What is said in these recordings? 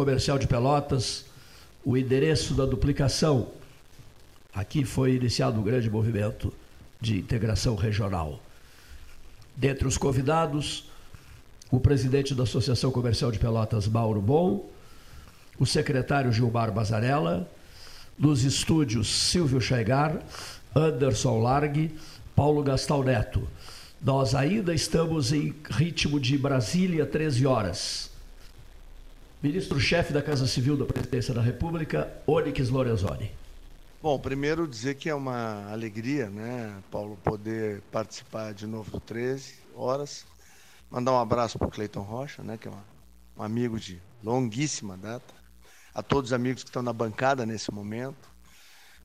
Comercial de Pelotas, o endereço da duplicação. Aqui foi iniciado um grande movimento de integração regional. Dentre os convidados, o presidente da Associação Comercial de Pelotas, Mauro Bom, o secretário Gilmar Bazarella, nos estúdios Silvio Chegar, Anderson Largue, Paulo Gastal Neto. Nós ainda estamos em ritmo de Brasília, 13 horas. Ministro-chefe da Casa Civil da Presidência da República, Onyx Lorenzoni. Bom, primeiro dizer que é uma alegria, né, Paulo, poder participar de novo do 13 horas. Mandar um abraço para o Cleiton Rocha, né, que é uma, um amigo de longuíssima data. A todos os amigos que estão na bancada nesse momento.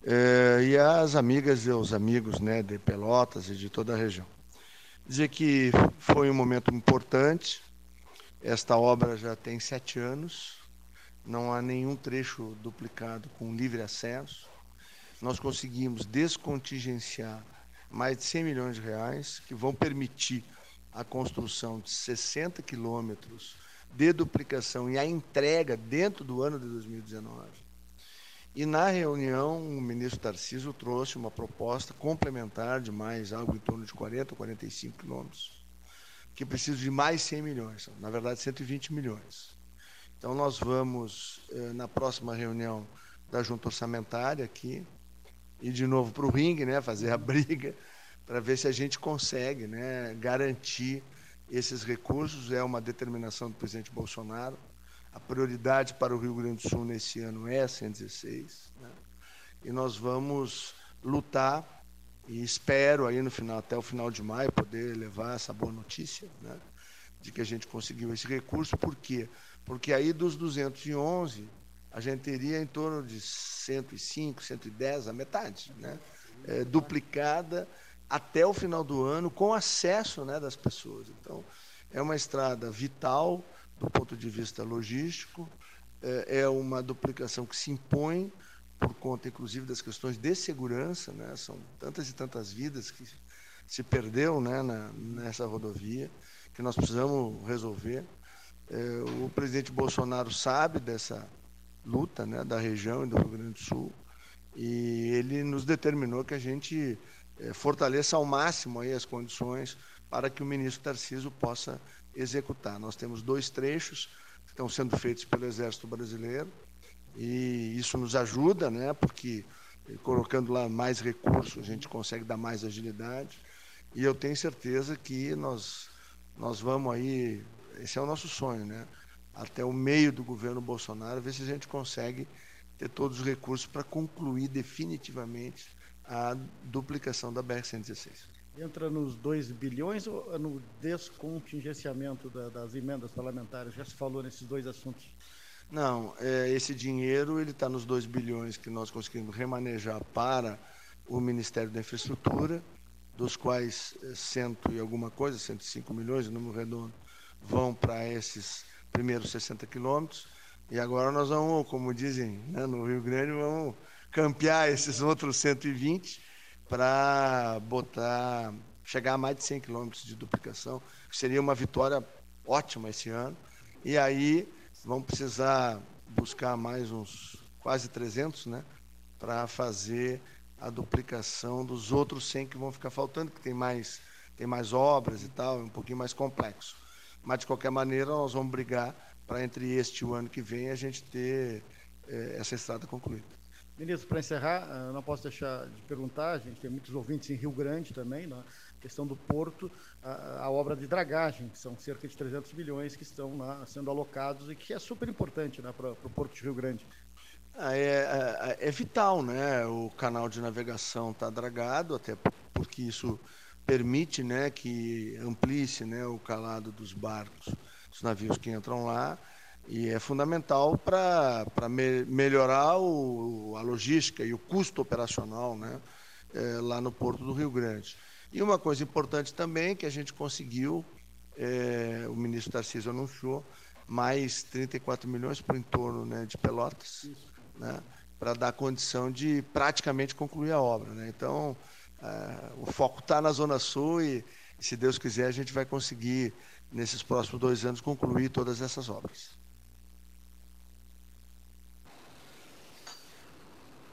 É, e as amigas e os amigos né, de Pelotas e de toda a região. Dizer que foi um momento importante, esta obra já tem sete anos, não há nenhum trecho duplicado com livre acesso. Nós conseguimos descontingenciar mais de 100 milhões de reais, que vão permitir a construção de 60 quilômetros de duplicação e a entrega dentro do ano de 2019. E na reunião, o ministro Tarcísio trouxe uma proposta complementar de mais algo em torno de 40 ou 45 quilômetros que precisa de mais 100 milhões, na verdade 120 milhões. Então nós vamos, eh, na próxima reunião da junta orçamentária aqui, ir de novo para o ringue, né, fazer a briga, para ver se a gente consegue né, garantir esses recursos. É uma determinação do presidente Bolsonaro. A prioridade para o Rio Grande do Sul nesse ano é a 116. Né? E nós vamos lutar e espero aí no final, até o final de maio, poder levar essa boa notícia, né? De que a gente conseguiu esse recurso. Por quê? Porque aí dos 211, a gente teria em torno de 105, 110, a metade, né? É, duplicada até o final do ano, com acesso né, das pessoas. Então, é uma estrada vital do ponto de vista logístico, é, é uma duplicação que se impõe por conta, inclusive, das questões de segurança, né? são tantas e tantas vidas que se perdeu né, na, nessa rodovia, que nós precisamos resolver. É, o presidente Bolsonaro sabe dessa luta né, da região e do Rio Grande do Sul, e ele nos determinou que a gente é, fortaleça ao máximo aí as condições para que o ministro Tarciso possa executar. Nós temos dois trechos que estão sendo feitos pelo Exército Brasileiro, e isso nos ajuda, né? Porque colocando lá mais recursos, a gente consegue dar mais agilidade. E eu tenho certeza que nós, nós vamos aí, esse é o nosso sonho, né? Até o meio do governo Bolsonaro, ver se a gente consegue ter todos os recursos para concluir definitivamente a duplicação da BR-116. Entra nos 2 bilhões ou no descontingenciamento da, das emendas parlamentares? Já se falou nesses dois assuntos. Não, é, esse dinheiro ele está nos 2 bilhões que nós conseguimos remanejar para o Ministério da Infraestrutura, dos quais é, cento e alguma coisa, 105 milhões, número redondo, vão para esses primeiros 60 quilômetros. E agora nós vamos, como dizem né, no Rio Grande, vamos campear esses outros 120 para botar, chegar a mais de 100 quilômetros de duplicação, que seria uma vitória ótima esse ano. E aí vão precisar buscar mais uns quase 300, né, para fazer a duplicação dos outros 100 que vão ficar faltando, que tem mais, tem mais obras e tal, é um pouquinho mais complexo. Mas, de qualquer maneira, nós vamos brigar para, entre este e o ano que vem, a gente ter eh, essa estrada concluída. Ministro, para encerrar, eh, não posso deixar de perguntar, a gente tem muitos ouvintes em Rio Grande também, né? Questão do porto, a, a, obra de dragagem, que são cerca de 300 milhões que estão lá sendo alocados e que é super importante né, para o Porto de Rio Grande. Ah, é, é, é, vital, né? O canal de navegação está dragado, até porque isso permite né, que amplie-se né, o calado dos barcos, dos navios que entram lá, e é fundamental para me, melhorar o, a logística e o custo operacional né, é, lá no Porto do Rio Grande. E uma coisa importante também que a gente conseguiu, é, o ministro Tarcísio anunciou, mais 34 milhões para o entorno né, de Pelotas, né, para dar condição de praticamente concluir a obra. Né? Então, é, o foco está na Zona Sul e, se Deus quiser, a gente vai conseguir, nesses próximos dois anos, concluir todas essas obras.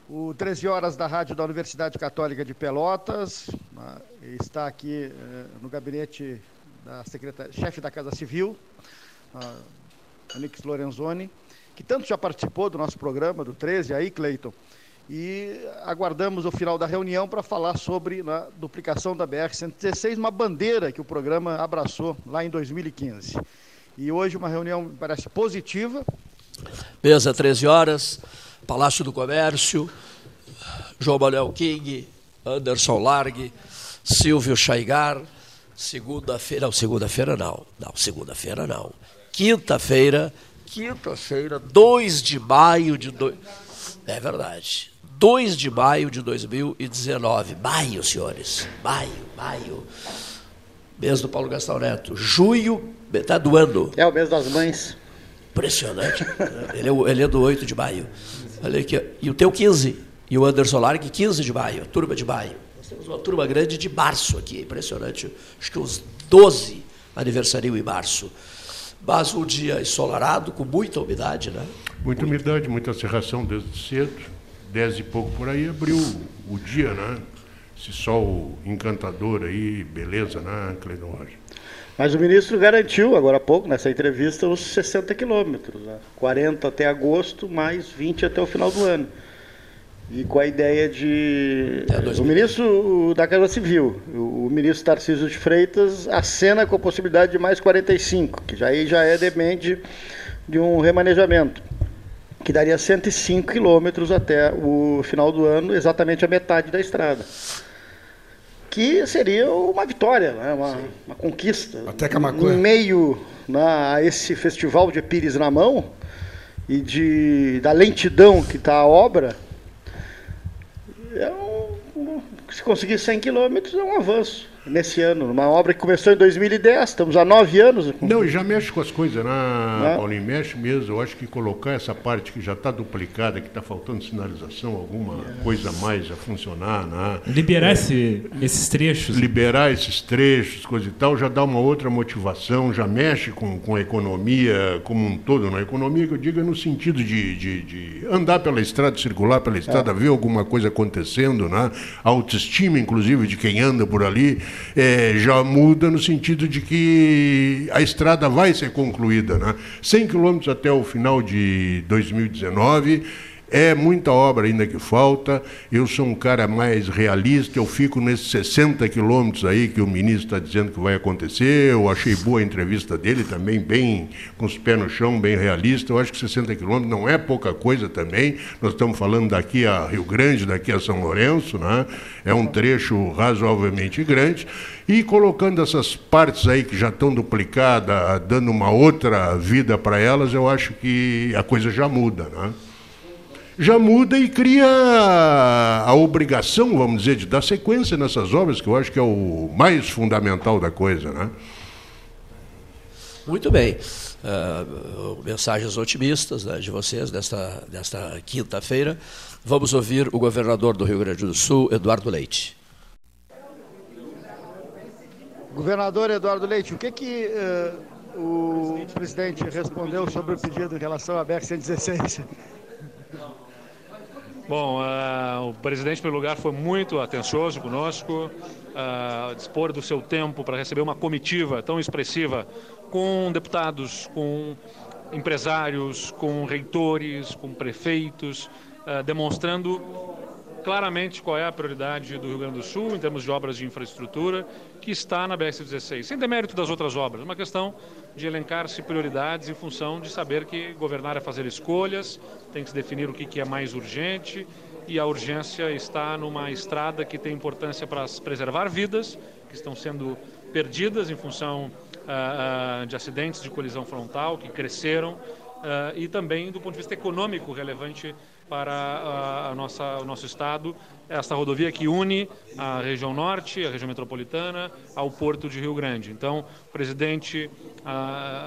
O 13 horas da rádio da Universidade Católica de Pelotas né, está aqui eh, no gabinete da chefe da Casa Civil, Anix Lorenzoni, que tanto já participou do nosso programa, do 13, aí, Cleiton, e aguardamos o final da reunião para falar sobre a né, duplicação da BR-116, uma bandeira que o programa abraçou lá em 2015. E hoje uma reunião parece positiva. Mesa 13 horas, Palácio do Comércio, João Manuel King, Anderson Largue, Silvio Chaigar, segunda-feira, não, segunda-feira não, não, segunda-feira não, quinta-feira, quinta-feira, 2 de maio de... Do... É verdade, 2 de maio de 2019, maio, senhores, maio, maio, mês do Paulo Gastão Neto, junho, metade do ano. É o mês das mães. Impressionante, ele é, ele é do 8 de maio. Olha aqui, e o teu 15, e o Anderson Largue 15 de maio, turma de maio. Nós temos uma turma grande de março aqui, impressionante. Acho que uns 12 aniversariam em março. Mas um dia ensolarado, com muita umidade, né? Muita umidade, muita serração desde cedo. Dez e pouco por aí abriu o dia, né? Esse sol encantador aí, beleza, né, Cleiton Rocha? Mas o ministro garantiu, agora há pouco, nessa entrevista, os 60 quilômetros. Né? 40 até agosto, mais 20 até o final do ano. E com a ideia de. O ministro da Casa Civil, o ministro Tarcísio de Freitas, acena com a possibilidade de mais 45, que já aí já é depende de um remanejamento, que daria 105 quilômetros até o final do ano, exatamente a metade da estrada que seria uma vitória, né? uma, uma, conquista. Até Camacuã. Em meio né, a esse festival de Pires na mão e de, da lentidão que está a obra, é um, se conseguir 100 quilômetros é um avanço nesse ano. Uma obra que começou em 2010, estamos há nove anos. Não, já mexe com as coisas, né, Paulinho? Mexe mesmo. Eu acho que colocar essa parte que já está duplicada, que está faltando sinalização, alguma é. coisa a mais a funcionar. Né? Liberar é, esse, esses trechos. Liberar esses trechos, coisa e tal, já dá uma outra motivação, já mexe com, com a economia como um todo. Na economia que eu digo é no sentido de, de, de andar pela estrada, circular pela estrada, é. ver alguma coisa acontecendo, né? a autoestima, inclusive, de quem anda por ali é, já muda no sentido de que a estrada vai ser concluída. Né? 100 quilômetros até o final de 2019 é muita obra ainda que falta. Eu sou um cara mais realista, eu fico nesses 60 quilômetros aí que o ministro está dizendo que vai acontecer. Eu achei boa a entrevista dele também, bem com os pés no chão, bem realista. Eu acho que 60 quilômetros não é pouca coisa também. Nós estamos falando daqui a Rio Grande, daqui a São Lourenço, né? é um trecho razoavelmente grande. E colocando essas partes aí que já estão duplicadas, dando uma outra vida para elas, eu acho que a coisa já muda. Né? Já muda e cria a obrigação, vamos dizer, de dar sequência nessas obras, que eu acho que é o mais fundamental da coisa. Né? Muito bem. Uh, mensagens otimistas né, de vocês desta, desta quinta-feira. Vamos ouvir o governador do Rio Grande do Sul, Eduardo Leite. Governador Eduardo Leite, o que, que uh, o presidente respondeu sobre o pedido em relação à BR-116? Bom, uh, o presidente, pelo lugar, foi muito atencioso conosco, uh, dispor do seu tempo para receber uma comitiva tão expressiva com deputados, com empresários, com reitores, com prefeitos, uh, demonstrando claramente qual é a prioridade do Rio Grande do Sul em termos de obras de infraestrutura que está na BS-16, sem demérito das outras obras, uma questão de elencar-se prioridades em função de saber que governar é fazer escolhas, tem que se definir o que é mais urgente e a urgência está numa estrada que tem importância para preservar vidas que estão sendo perdidas em função uh, de acidentes de colisão frontal que cresceram uh, e também do ponto de vista econômico relevante para a, a nossa, o nosso estado, esta rodovia que une a região norte, a região metropolitana, ao porto de Rio Grande. Então, o presidente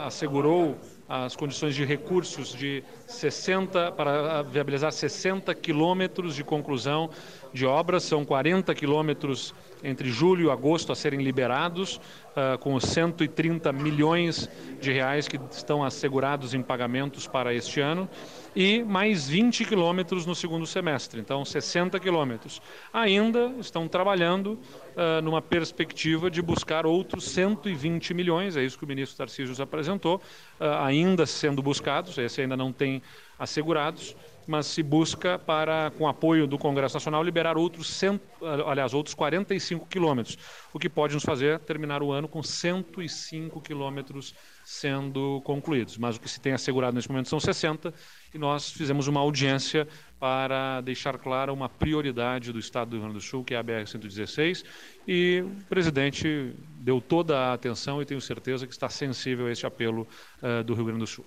assegurou as condições de recursos de 60 para viabilizar 60 quilômetros de conclusão de obras, são 40 quilômetros entre julho e agosto a serem liberados, uh, com os 130 milhões de reais que estão assegurados em pagamentos para este ano, e mais 20 quilômetros no segundo semestre, então 60 quilômetros. Ainda estão trabalhando uh, numa perspectiva de buscar outros 120 milhões, é isso que o ministro Tarcísio apresentou, uh, ainda sendo buscados, esse ainda não tem assegurados, mas se busca para, com apoio do Congresso Nacional, liberar outros, cento, aliás, outros 45 quilômetros, o que pode nos fazer terminar o ano com 105 quilômetros sendo concluídos. Mas o que se tem assegurado nesse momento são 60, e nós fizemos uma audiência para deixar clara uma prioridade do Estado do Rio Grande do Sul, que é a BR-116, e o presidente deu toda a atenção e tenho certeza que está sensível a este apelo uh, do Rio Grande do Sul.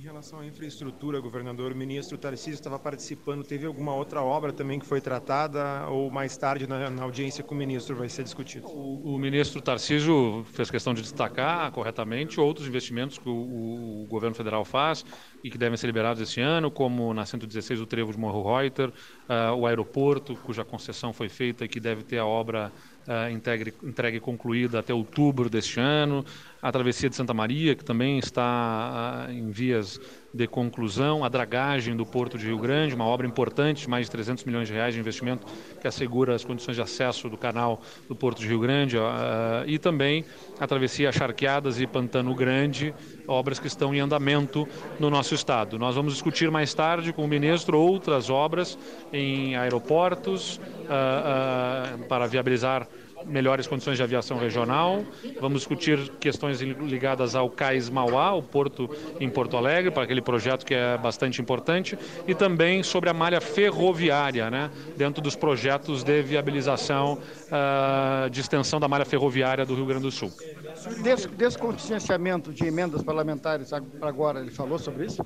Em relação à infraestrutura, governador, o ministro Tarcísio estava participando. Teve alguma outra obra também que foi tratada ou mais tarde na, na audiência com o ministro vai ser discutido? O, o, ministro Tarcísio fez questão de destacar corretamente outros investimentos que o, o, governo federal faz e que devem ser liberados esse ano, como na 116 o trevo de Morro Reuter, uh, o aeroporto, cuja concessão foi feita e que deve ter a obra uh, entregue, entregue concluída até outubro deste ano, a travessia de Santa Maria, que também está uh, em vias de conclusão, a dragagem do Porto de Rio Grande, uma obra importante, mais de 300 milhões de reais de investimento, que assegura as condições de acesso do canal do Porto de Rio Grande, uh, e também a travessia Charqueadas e Pantano Grande, obras que estão em andamento no nosso estado. Nós vamos discutir mais tarde com o ministro outras obras em aeroportos uh, para viabilizar melhores condições de aviação regional. Vamos discutir questões ligadas ao Cais Mauá, o porto em Porto Alegre, para aquele projeto que é bastante importante, e também sobre a malha ferroviária, né, dentro dos projetos de viabilização uh, de extensão da malha ferroviária do Rio Grande do Sul. Des de emendas parlamentares agora, ele falou sobre isso?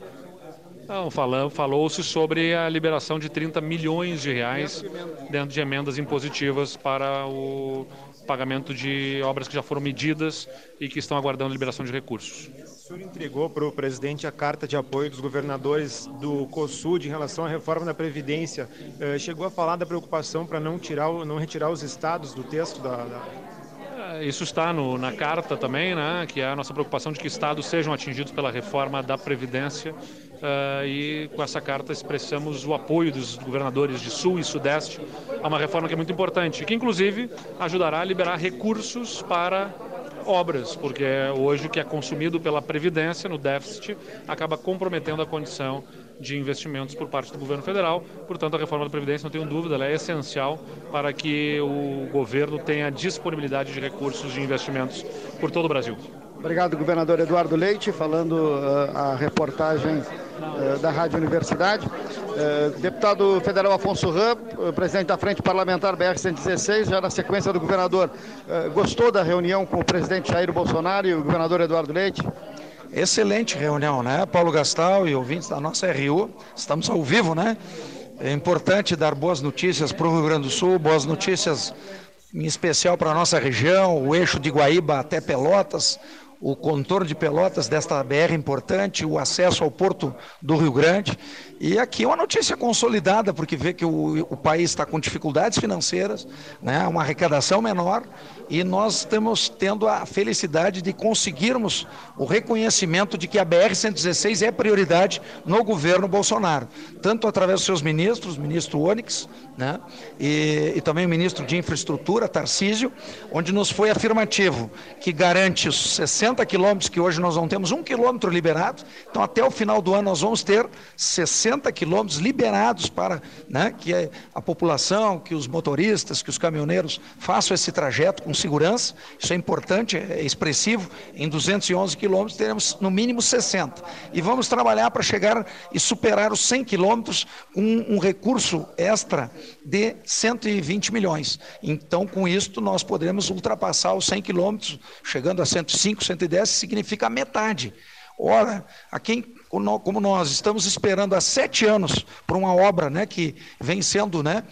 Não, falou-se sobre a liberação de 30 milhões de reais dentro de emendas impositivas para o pagamento de obras que já foram medidas e que estão aguardando liberação de recursos. O senhor entregou para o presidente a carta de apoio dos governadores do COSUD em relação à reforma da Previdência. Eh, chegou a falar da preocupação para não, tirar, não retirar os estados do texto da, da é, isso está no, na carta também, né, que é a nossa preocupação de que estados sejam atingidos pela reforma da Previdência Uh, e com essa carta expressamos o apoio dos governadores de Sul e Sudeste a uma reforma que é muito importante, que inclusive ajudará a liberar recursos para obras, porque hoje o que é consumido pela Previdência no déficit acaba comprometendo a condição de investimentos por parte do governo federal. Portanto, a reforma da Previdência, não tenho dúvida, ela é essencial para que o governo tenha disponibilidade de recursos de investimentos por todo o Brasil. Obrigado, governador Eduardo Leite, falando uh, a reportagem da Rádio Universidade. Uh, deputado federal Afonso Ram, presidente da Frente Parlamentar BR-116, já na sequência do governador, gostou da reunião com o presidente Jair Bolsonaro e o governador Eduardo Leite? Excelente reunião, né? Paulo Gastal e ouvintes da nossa RU, estamos ao vivo, né? É importante dar boas notícias para o Rio Grande do Sul, boas notícias em especial para a nossa região, o eixo de Guaíba até Pelotas, o contorno de Pelotas desta BR importante, o acesso ao porto do Rio Grande. E aqui uma notícia consolidada, porque vê que o, o país está com dificuldades financeiras, né, uma arrecadação menor, e nós estamos tendo a felicidade de conseguirmos o reconhecimento de que a BR-116 é prioridade no governo Bolsonaro, tanto através dos seus ministros, ministro Onyx, né, e, e também o ministro de Infraestrutura, Tarcísio, onde nos foi afirmativo que garante os 60 quilômetros, que hoje nós não temos um quilômetro liberado, então até o final do ano nós vamos ter 60 60 quilômetros liberados para né, que a população, que os motoristas, que os caminhoneiros façam esse trajeto com segurança. Isso é importante, é expressivo. Em 211 quilômetros teremos no mínimo 60. E vamos trabalhar para chegar e superar os 100 quilômetros com um recurso extra de 120 milhões. Então, com isso, nós poderemos ultrapassar os 100 quilômetros, chegando a 105, 110, significa metade. Ora, a quem como nós estamos esperando há sete anos por uma obra né, que vem sendo, né,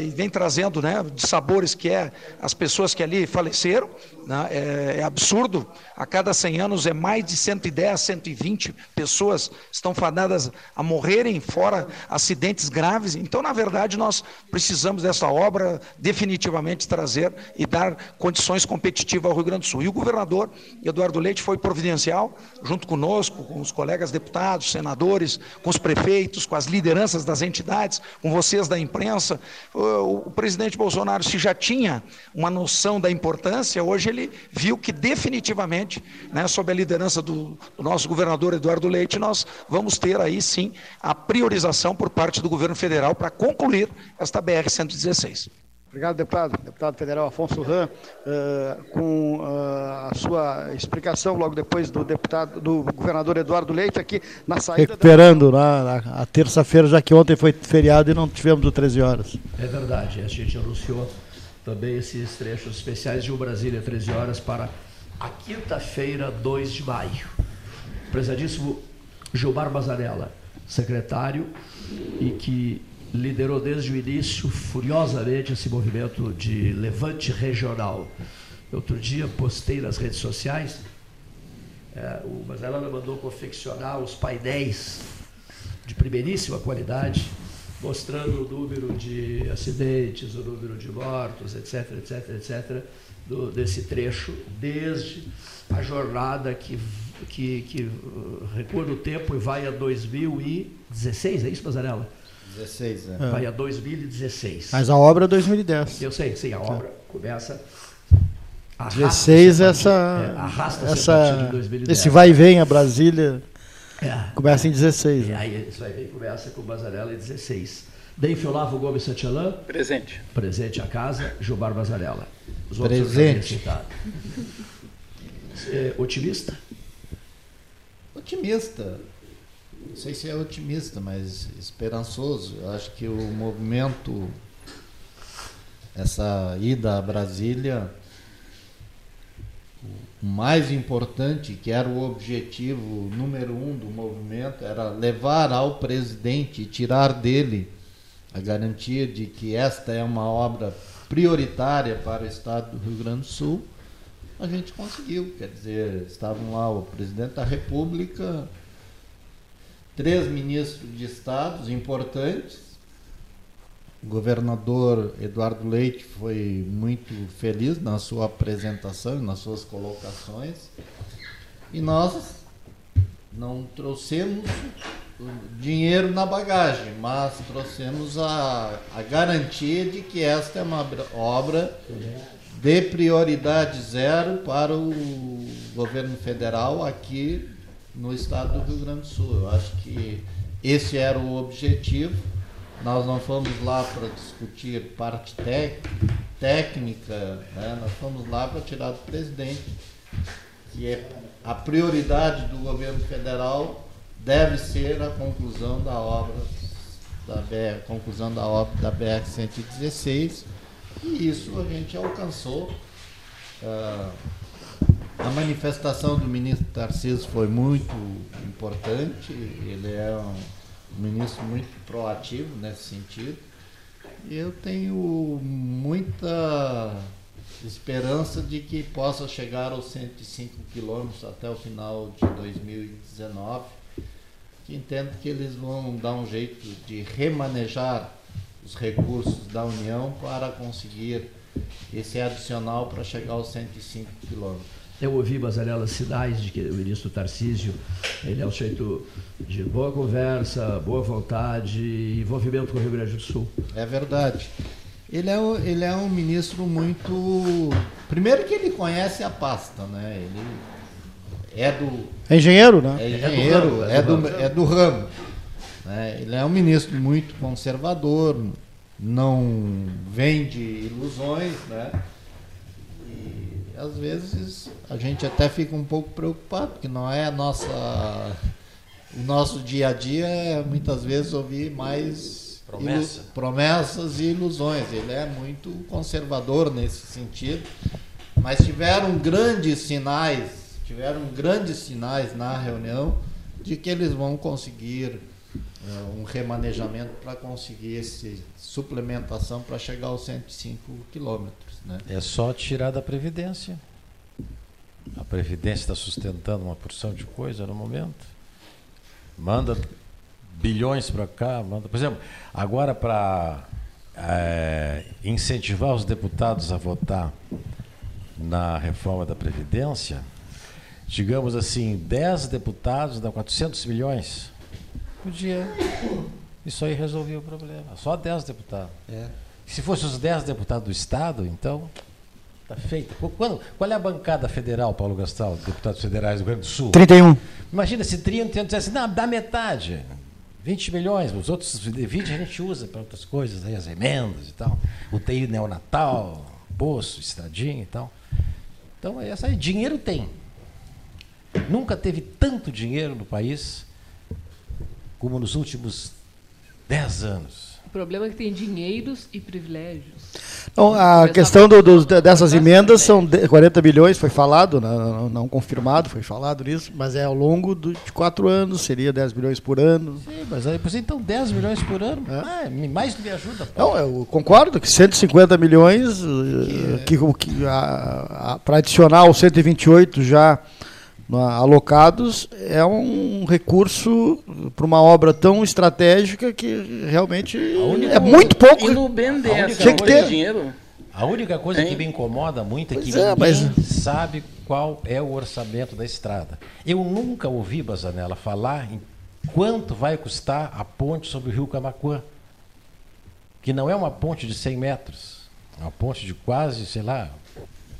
e vem trazendo né, de sabores que é as pessoas que ali faleceram, né, é, é, absurdo, a cada 100 anos é mais de 110, 120 pessoas estão fadadas a morrerem, fora acidentes graves, então na verdade nós precisamos dessa obra definitivamente trazer e dar condições competitivas ao Rio Grande do Sul. E o governador Eduardo Leite foi providencial, junto conosco, com os colegas deputados, senadores, com os prefeitos, com as lideranças das entidades, com vocês da imprensa. O, o presidente Bolsonaro, se já tinha uma noção da importância, hoje ele viu que definitivamente, né, sob a liderança do, do nosso governador Eduardo Leite, nós vamos ter aí sim a priorização por parte do governo federal para concluir esta BR-116. Obrigado, deputado. Deputado federal Afonso Ram, uh, com uh, a sua explicação logo depois do deputado, do governador Eduardo Leite aqui na saída. Recuperando da... na, a terça-feira, já que ontem foi feriado e não tivemos o 13 horas. É verdade, a gente anunciou também esses trechos especiais de O Brasília 13 horas para a quinta-feira, 2 de maio. Prezadíssimo Gilmar Bazarella, secretário e que liderou desde o início furiosamente esse movimento de levante regional. Outro dia postei nas redes sociais, é, o Mazela mandou confeccionar os painéis de primeiríssima qualidade, mostrando o número de acidentes, o número de mortos, etc, etc, etc, do, desse trecho, desde a jornada que, que, que recua no tempo e vai a 2016, é isso, Mazarela? 16, é. Vai a 2016. Mas a obra é 2010. Eu sei, sim, a obra começa. 16 essa, é, arrasta essa esse vai e vem a Brasília é, começa em 16. E né? aí esse vai e vem começa com Bazarela em 16. Daí Fiolavo Gomes Santillan. Presente. Presente a casa, Gilmar Bazarela. Os Presente. É, otimista? Otimista não sei se é otimista, mas esperançoso. Eu acho que o movimento, essa ida a Brasília, o mais importante, que era o objetivo número um do movimento, era levar ao presidente tirar dele a garantia de que esta é uma obra prioritária para o Estado do Rio Grande do Sul. A gente conseguiu, quer dizer, estavam lá o presidente da República, três ministros de estados importantes. O governador Eduardo Leite foi muito feliz na sua apresentação, nas suas colocações. E nós não trouxemos dinheiro na bagagem, mas trouxemos a, a garantia de que esta é uma obra de prioridade zero para o governo federal aqui no estado do Rio Grande do Sul. Eu acho que esse era o objetivo. Nós não fomos lá para discutir parte técnica, né? nós fomos lá para tirar do presidente, que é a prioridade do governo federal deve ser a conclusão da obra da BR, conclusão da obra da BR 116 e isso a gente alcançou. Uh, a manifestação do ministro Tarcísio foi muito importante, ele é um ministro muito proativo nesse sentido. Eu tenho muita esperança de que possa chegar aos 105 quilômetros até o final de 2019, que entendo que eles vão dar um jeito de remanejar os recursos da União para conseguir esse adicional para chegar aos 105 quilômetros. Eu ouvi, Basarela, sinais de que o ministro Tarcísio ele é um sujeito de boa conversa, boa vontade, envolvimento com o Rio Grande do Sul. É verdade. Ele é, ele é um ministro muito. Primeiro que ele conhece a pasta, né? Ele é do. É engenheiro, né? É engenheiro, é do ramo. É do, é do ramo. Né? Ele é um ministro muito conservador, não vende ilusões, né? Às vezes a gente até fica um pouco preocupado, porque não é a nossa. O nosso dia a dia é muitas vezes ouvir mais Promessa. ilu, promessas e ilusões. Ele é muito conservador nesse sentido. Mas tiveram grandes sinais, tiveram grandes sinais na reunião de que eles vão conseguir um remanejamento para conseguir essa suplementação para chegar aos 105 quilômetros. Né? É só tirar da Previdência. A Previdência está sustentando uma porção de coisa no momento. Manda bilhões para cá, manda. Por exemplo, agora para é, incentivar os deputados a votar na reforma da Previdência, digamos assim, 10 deputados dá 400 milhões. Podia. Isso aí resolvia o problema. Só 10 deputados. É. Se fosse os 10 deputados do Estado, então está feito. Quando, qual é a bancada federal, Paulo Gastal, deputados federais do Rio Grande do Sul? 31. Imagina se 30 dissesse, não, dá metade. 20 milhões, os outros 20 a gente usa para outras coisas, aí, as emendas e tal. O TI neonatal, poço, estradinha e tal. Então, essa aí, dinheiro tem. Nunca teve tanto dinheiro no país como nos últimos 10 anos. O problema é que tem dinheiros e privilégios. Não, a questão do, do, dessas emendas são 40 bilhões, foi falado, não, não, confirmado, foi falado nisso, mas é ao longo de quatro anos, seria 10 bilhões por ano. Sim, mas aí, então 10 milhões por ano, é. ah, mais me ajuda. Não, eu concordo que 150 milhões, que, que, que para adicionar os 128 já alocados é um recurso para uma obra tão estratégica que realmente única, é muito pouco. E no BNDES, tinha que ter dinheiro. A única coisa hein? que me incomoda muito é que é, ninguém mas... sabe qual é o orçamento da estrada. Eu nunca ouvi, Bazanella, falar em quanto vai custar a ponte sobre o rio Camacuã, que não é uma ponte de 100 metros, é uma ponte de quase, sei lá,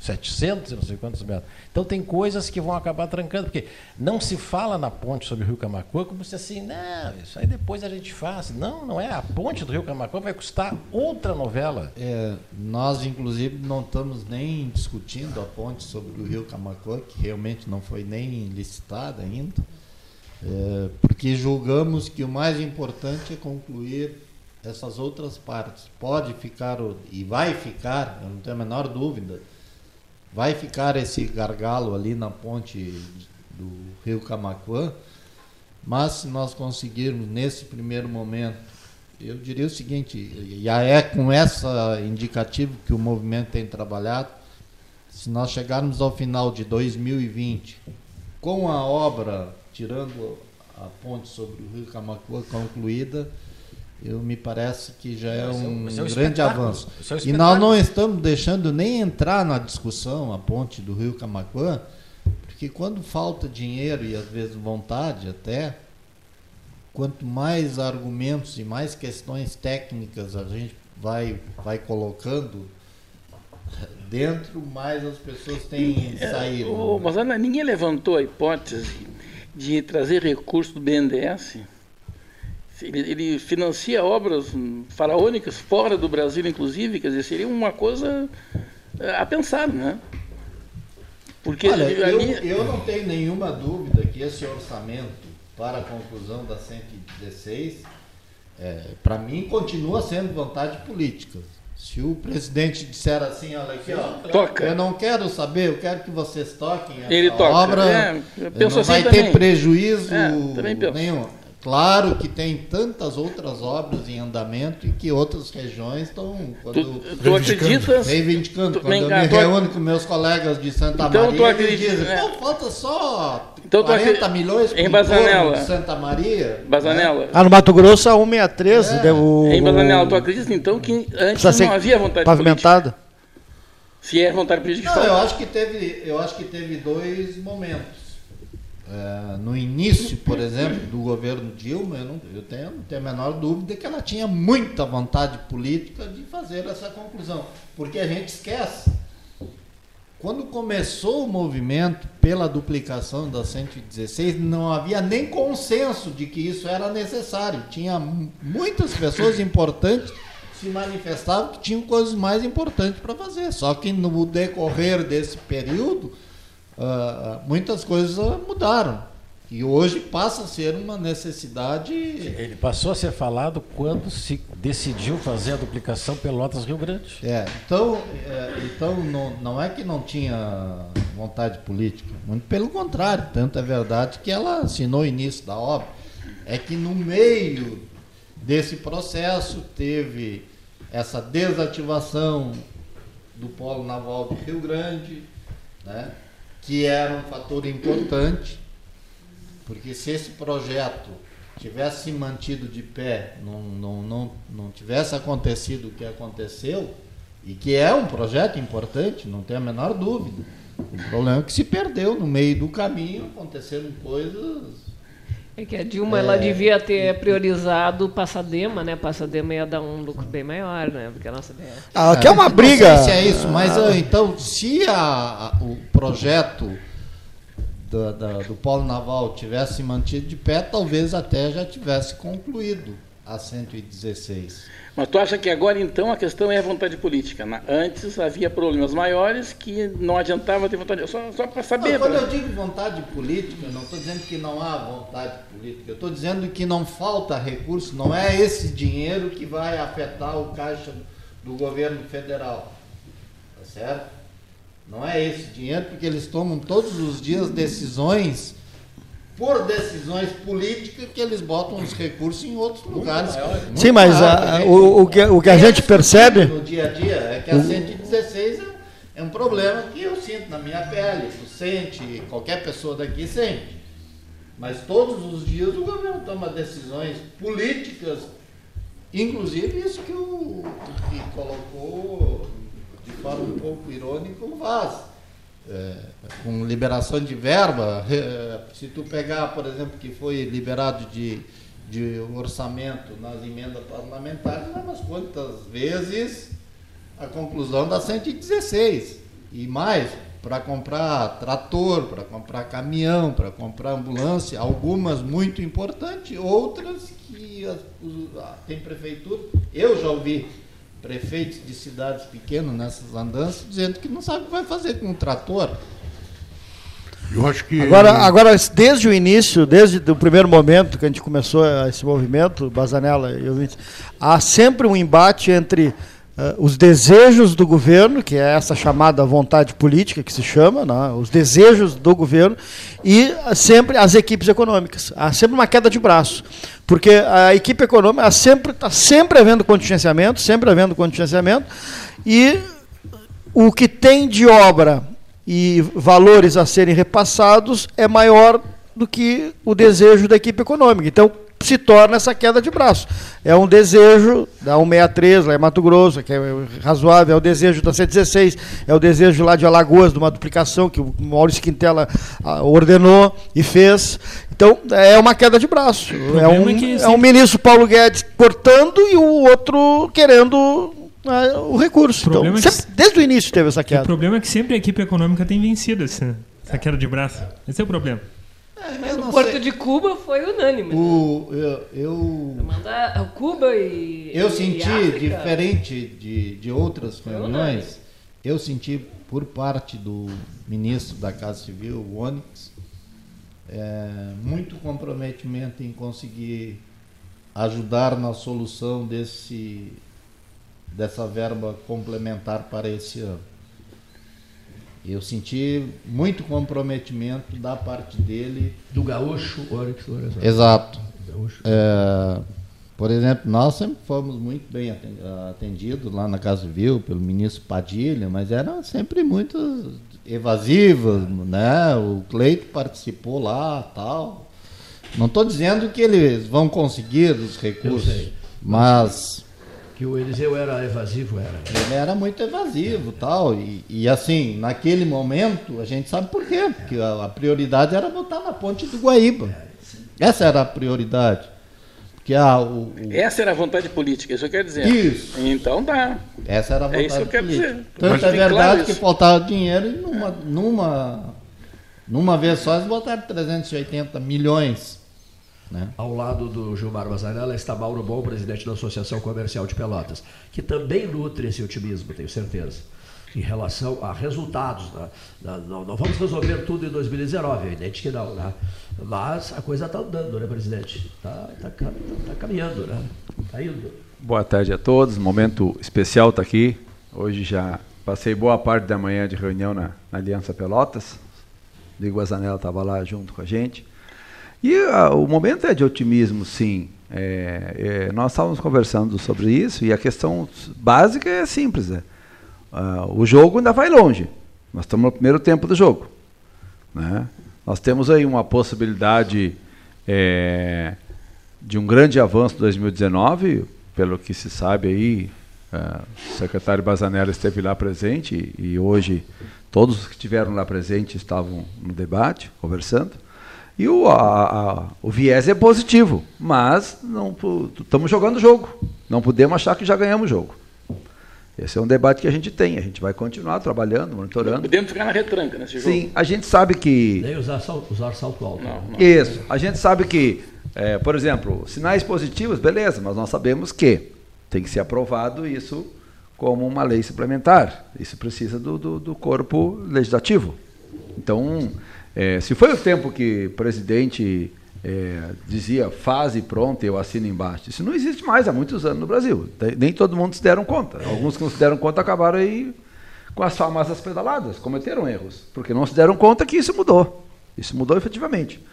700 e não sei quantos metros. Então tem coisas que vão acabar trancando, porque não se fala na ponte sobre o Rio Camacuã como se assim, não, isso aí depois a gente faz. Não, não é. A ponte do Rio Camacuã vai custar outra novela. É, nós, inclusive, não estamos nem discutindo a ponte sobre o Rio Camacuã, que realmente não foi nem licitada ainda, é, porque julgamos que o mais importante é concluir essas outras partes. Pode ficar, e vai ficar, eu não tenho a menor dúvida, vai ficar esse gargalo ali na ponte do Rio Camacuã, mas se nós conseguirmos nesse primeiro momento, eu diria o seguinte, e é com essa indicativo que o movimento tem trabalhado, se nós chegarmos ao final de 2020 com a obra, tirando a ponte sobre o Rio Camacuã concluída, eu me parece que já é um, é um grande avanço. É um e nós não estamos deixando nem entrar na discussão a ponte do Rio Camacuã, porque quando falta dinheiro e às vezes vontade até, quanto mais argumentos e mais questões técnicas a gente vai, vai colocando dentro, mais as pessoas têm é, saído. mas Ana, ninguém levantou a hipótese de trazer recursos do BNDES ele, ele, financia obras faraônicas fora do Brasil, inclusive, quer dizer, seria uma coisa eh, a pensar, né? Porque Olha, eu, eu não tenho nenhuma dúvida que esse orçamento para a conclusão da 116, é, para mim, continua sendo vontade política. Se o presidente disser assim, olha aqui, ó, Toca. eu não quero saber, eu quero que vocês toquem essa Ele toca. obra, é, não assim vai também. ter prejuízo é, nenhum. Claro que tem tantas outras obras em andamento e que outras regiões estão tu, tu acreditas, reivindicando. Tu, quando eu cá, me reúno com meus colegas de Santa então, Maria, eles dizem, né? falta só então, 40 milhões em Bazanela. de Santa Maria. Bazanela. Né? Ah, no Mato Grosso a 163. É. Deu, em Bazanela, tu acredita então que antes não havia vontade pavimentado? política? Se é vontade política, não, eu acho que teve, eu acho que teve dois momentos. É, no início, por exemplo, do governo Dilma, eu, não, eu tenho, tenho a menor dúvida que ela tinha muita vontade política de fazer essa conclusão. Porque a gente esquece. Quando começou o movimento pela duplicação da 116, não havia nem consenso de que isso era necessário. Tinha muitas pessoas importantes se manifestavam que tinham coisas mais importantes para fazer. Só que no decorrer desse período, uh, muitas coisas mudaram. E hoje passa a ser uma necessidade. Ele passou a ser falado quando se decidiu fazer a duplicação Pelotas-Rio Grande. É, então, é, então não, não é que não tinha vontade política. Muito pelo contrário, tanto é verdade que ela assinou o início da obra. É que no meio desse processo teve essa desativação do polo naval do Rio Grande, né, que era um fator importante, porque se esse projeto tivesse se mantido de pé, não, não, não, não tivesse acontecido o que aconteceu, e que é um projeto importante, não tem a menor dúvida. O problema é que se perdeu no meio do caminho, aconteceram coisas é que a Dilma ela devia ter priorizado o Passadema, né? Passadema ia dar um lucro bem maior, né? Porque a nossa. Ah, que é uma briga. Não sei se é isso, mas ah, então, se a, a, o projeto do, da, do Polo Naval tivesse mantido de pé, talvez até já tivesse concluído a 116. Mas tu acha que agora então a questão é a vontade política? Antes havia problemas maiores que não adiantava ter vontade. Só, só para saber. Não, quando pra... eu digo vontade política, não estou dizendo que não há vontade política. Eu estou dizendo que não falta recurso. Não é esse dinheiro que vai afetar o caixa do governo federal. Tá certo? Não é esse dinheiro, porque eles tomam todos os dias decisões por decisões políticas que eles botam os recursos em outros lugares. Sim, mas a, o, o, que, o que a gente percebe. No dia a dia é que a 116 é, é um problema que eu sinto na minha pele, tu sente, qualquer pessoa daqui sente. Mas todos os dias o governo toma decisões políticas, inclusive isso que o que colocou de forma um pouco irônica o Vaz é, com liberação de verba, é, se tu pegar, por exemplo, que foi liberado de, de orçamento nas emendas parlamentares, mas quantas vezes a conclusão da 116 e mais para comprar trator, para comprar caminhão, para comprar ambulância, algumas muito importantes, outras que as, os, tem prefeitura. Eu já ouvi prefeitos de cidades pequenas nessas andanças dizendo que não sabe o que vai fazer com o trator. Eu acho que. Agora, agora, desde o início, desde o primeiro momento que a gente começou esse movimento, Bazanella, eu, há sempre um embate entre Uh, os desejos do governo, que é essa chamada vontade política que se chama, né, os desejos do governo, e sempre as equipes econômicas. Há sempre uma queda de braço. Porque a equipe econômica sempre está sempre havendo contingenciamento, sempre havendo contingenciamento, e o que tem de obra e valores a serem repassados é maior do que o desejo da equipe econômica. Então, se torna essa queda de braço. É um desejo da 163, lá em Mato Grosso, que é razoável, é o desejo da 116, é o desejo lá de Alagoas, de uma duplicação que o Maurício Quintela ah, ordenou e fez. Então, é uma queda de braço. É um, é, é um ministro Paulo Guedes cortando e o outro querendo ah, o recurso. O então, sempre, desde o início teve essa queda. O problema é que sempre a equipe econômica tem vencido essa, essa queda de braço. Esse é o problema. É, no Porto sei. de Cuba foi unânime. O, eu, eu, Mandar Cuba e. Eu senti, e diferente de, de outras reuniões, eu senti por parte do ministro da Casa Civil, o Onyx, é, muito comprometimento em conseguir ajudar na solução desse, dessa verba complementar para esse ano. Eu senti muito comprometimento da parte dele. Do gaúcho, Oryx Lorenzoni. Exato. É, por exemplo, nós sempre fomos muito bem atendidos lá na Casa Civil pelo ministro Padilha, mas eram sempre muito evasivas, né? O Cleito participou lá, tal. Não estou dizendo que eles vão conseguir os recursos, mas que o Eliseu era evasivo, era. Ele era muito evasivo tal. E, e assim, naquele momento, a gente sabe por quê. Porque a, a prioridade era botar na ponte do Guaíba. Essa era a prioridade. Porque a, o, o... Essa era a vontade política, isso eu quero dizer. Isso. Então tá. Essa era a vontade é isso que eu quero política. dizer. Tanto é verdade claro que faltava dinheiro e numa, numa, numa vez só eles botaram 380 milhões né? Ao lado do Gilmar Mazarella está Mauro Bom, presidente da Associação Comercial de Pelotas, que também nutre esse otimismo, tenho certeza, em relação a resultados. Né? Não, não, vamos resolver tudo em 2019, é evidente que não, né? mas a coisa está andando, né, presidente? Está tá, tá, tá caminhando, né? Está indo. Boa tarde a todos, momento especial está aqui. Hoje já passei boa parte da manhã de reunião na, na Aliança Pelotas. Diego Bazanella estava lá junto com a gente. E ah, o momento é de otimismo, sim. É, é, nós estávamos conversando sobre isso e a questão básica é simples. né? Ah, o jogo ainda vai longe. Nós estamos no primeiro tempo do jogo. né? Nós temos aí uma possibilidade é, de um grande avanço em 2019, pelo que se sabe aí, ah, o secretário Bazanella esteve lá presente e, hoje todos os que estiveram lá presentes estavam no debate, conversando. E o, a- a- o viés é positivo, mas não estamos jogando o jogo. Não podemos achar que já ganhamos o jogo. Esse é um debate que a gente tem. A gente vai continuar trabalhando, monitorando. Podemos ficar na retranca nesse jogo. Sim, a gente sabe que. Nem usar, sal- usar salto alto. né? Isso. A gente sabe que, é, por exemplo, sinais positivos, beleza, mas nós sabemos que tem que ser aprovado isso como uma lei suplementar. Isso precisa do, do, do corpo legislativo. Então, é, se foi o tempo que o presidente é, dizia faz e pronto, eu assino embaixo, isso não existe mais há muitos anos no Brasil. Nem todo mundo se deram conta. Alguns que não se deram conta acabaram aí com as famosas pedaladas, cometeram erros, porque não se deram conta que isso mudou. Isso mudou efetivamente.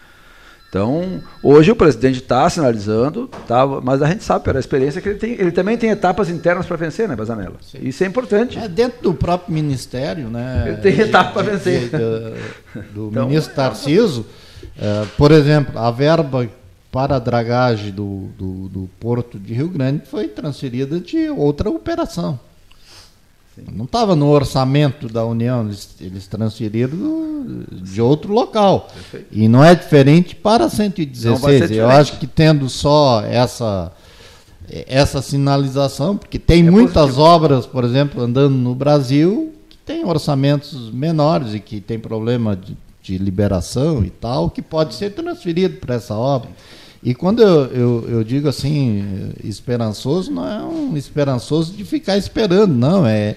Então, hoje o presidente está sinalizando, tá, mas a gente sabe pela experiência que ele, tem, ele também tem etapas internas para vencer, né, Bazanella? Isso é importante. É dentro do próprio ministério, né? Ele tem etapa de- vencer. de- de- do Então, ministro Tarciso, eh, por exemplo, a verba para a dragagem do, do, do Porto de Rio Grande foi transferida de outra operação. Não estava no orçamento da União, eles, eles transferiram de outro local. Perfeito. E não é diferente para Não vai ser 116. Eu diferente. acho que tendo só essa essa sinalização, porque tem É muitas obras, por exemplo, andando no Brasil, que tem orçamentos menores e que tem problema de, de liberação e tal, que pode ser transferido para essa obra. E quando eu, eu, eu digo assim, esperançoso, não é um esperançoso de ficar esperando, não. É,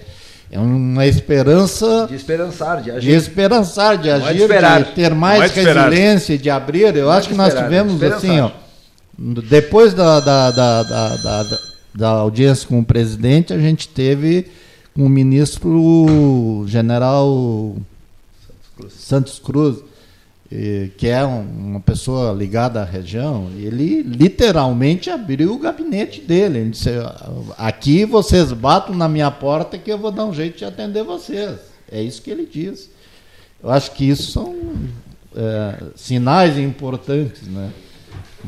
é uma esperança De esperançar, de de agir. esperançar, de é de agir, esperar. de ter mais é de resiliência, de abrir. Eu Não é acho de que nós esperar, é tivemos de assim, ó, depois da, da, da, da, da- audiência com o presidente, a gente teve com o ministro general Santos Cruz, eh, que é um- uma pessoa ligada à região, ele literalmente abriu o gabinete dele. Ele disse: aqui vocês batem na minha porta que eu vou dar um jeito de atender vocês. É isso que ele diz. Eu acho que isso são eh, sinais importantes, né?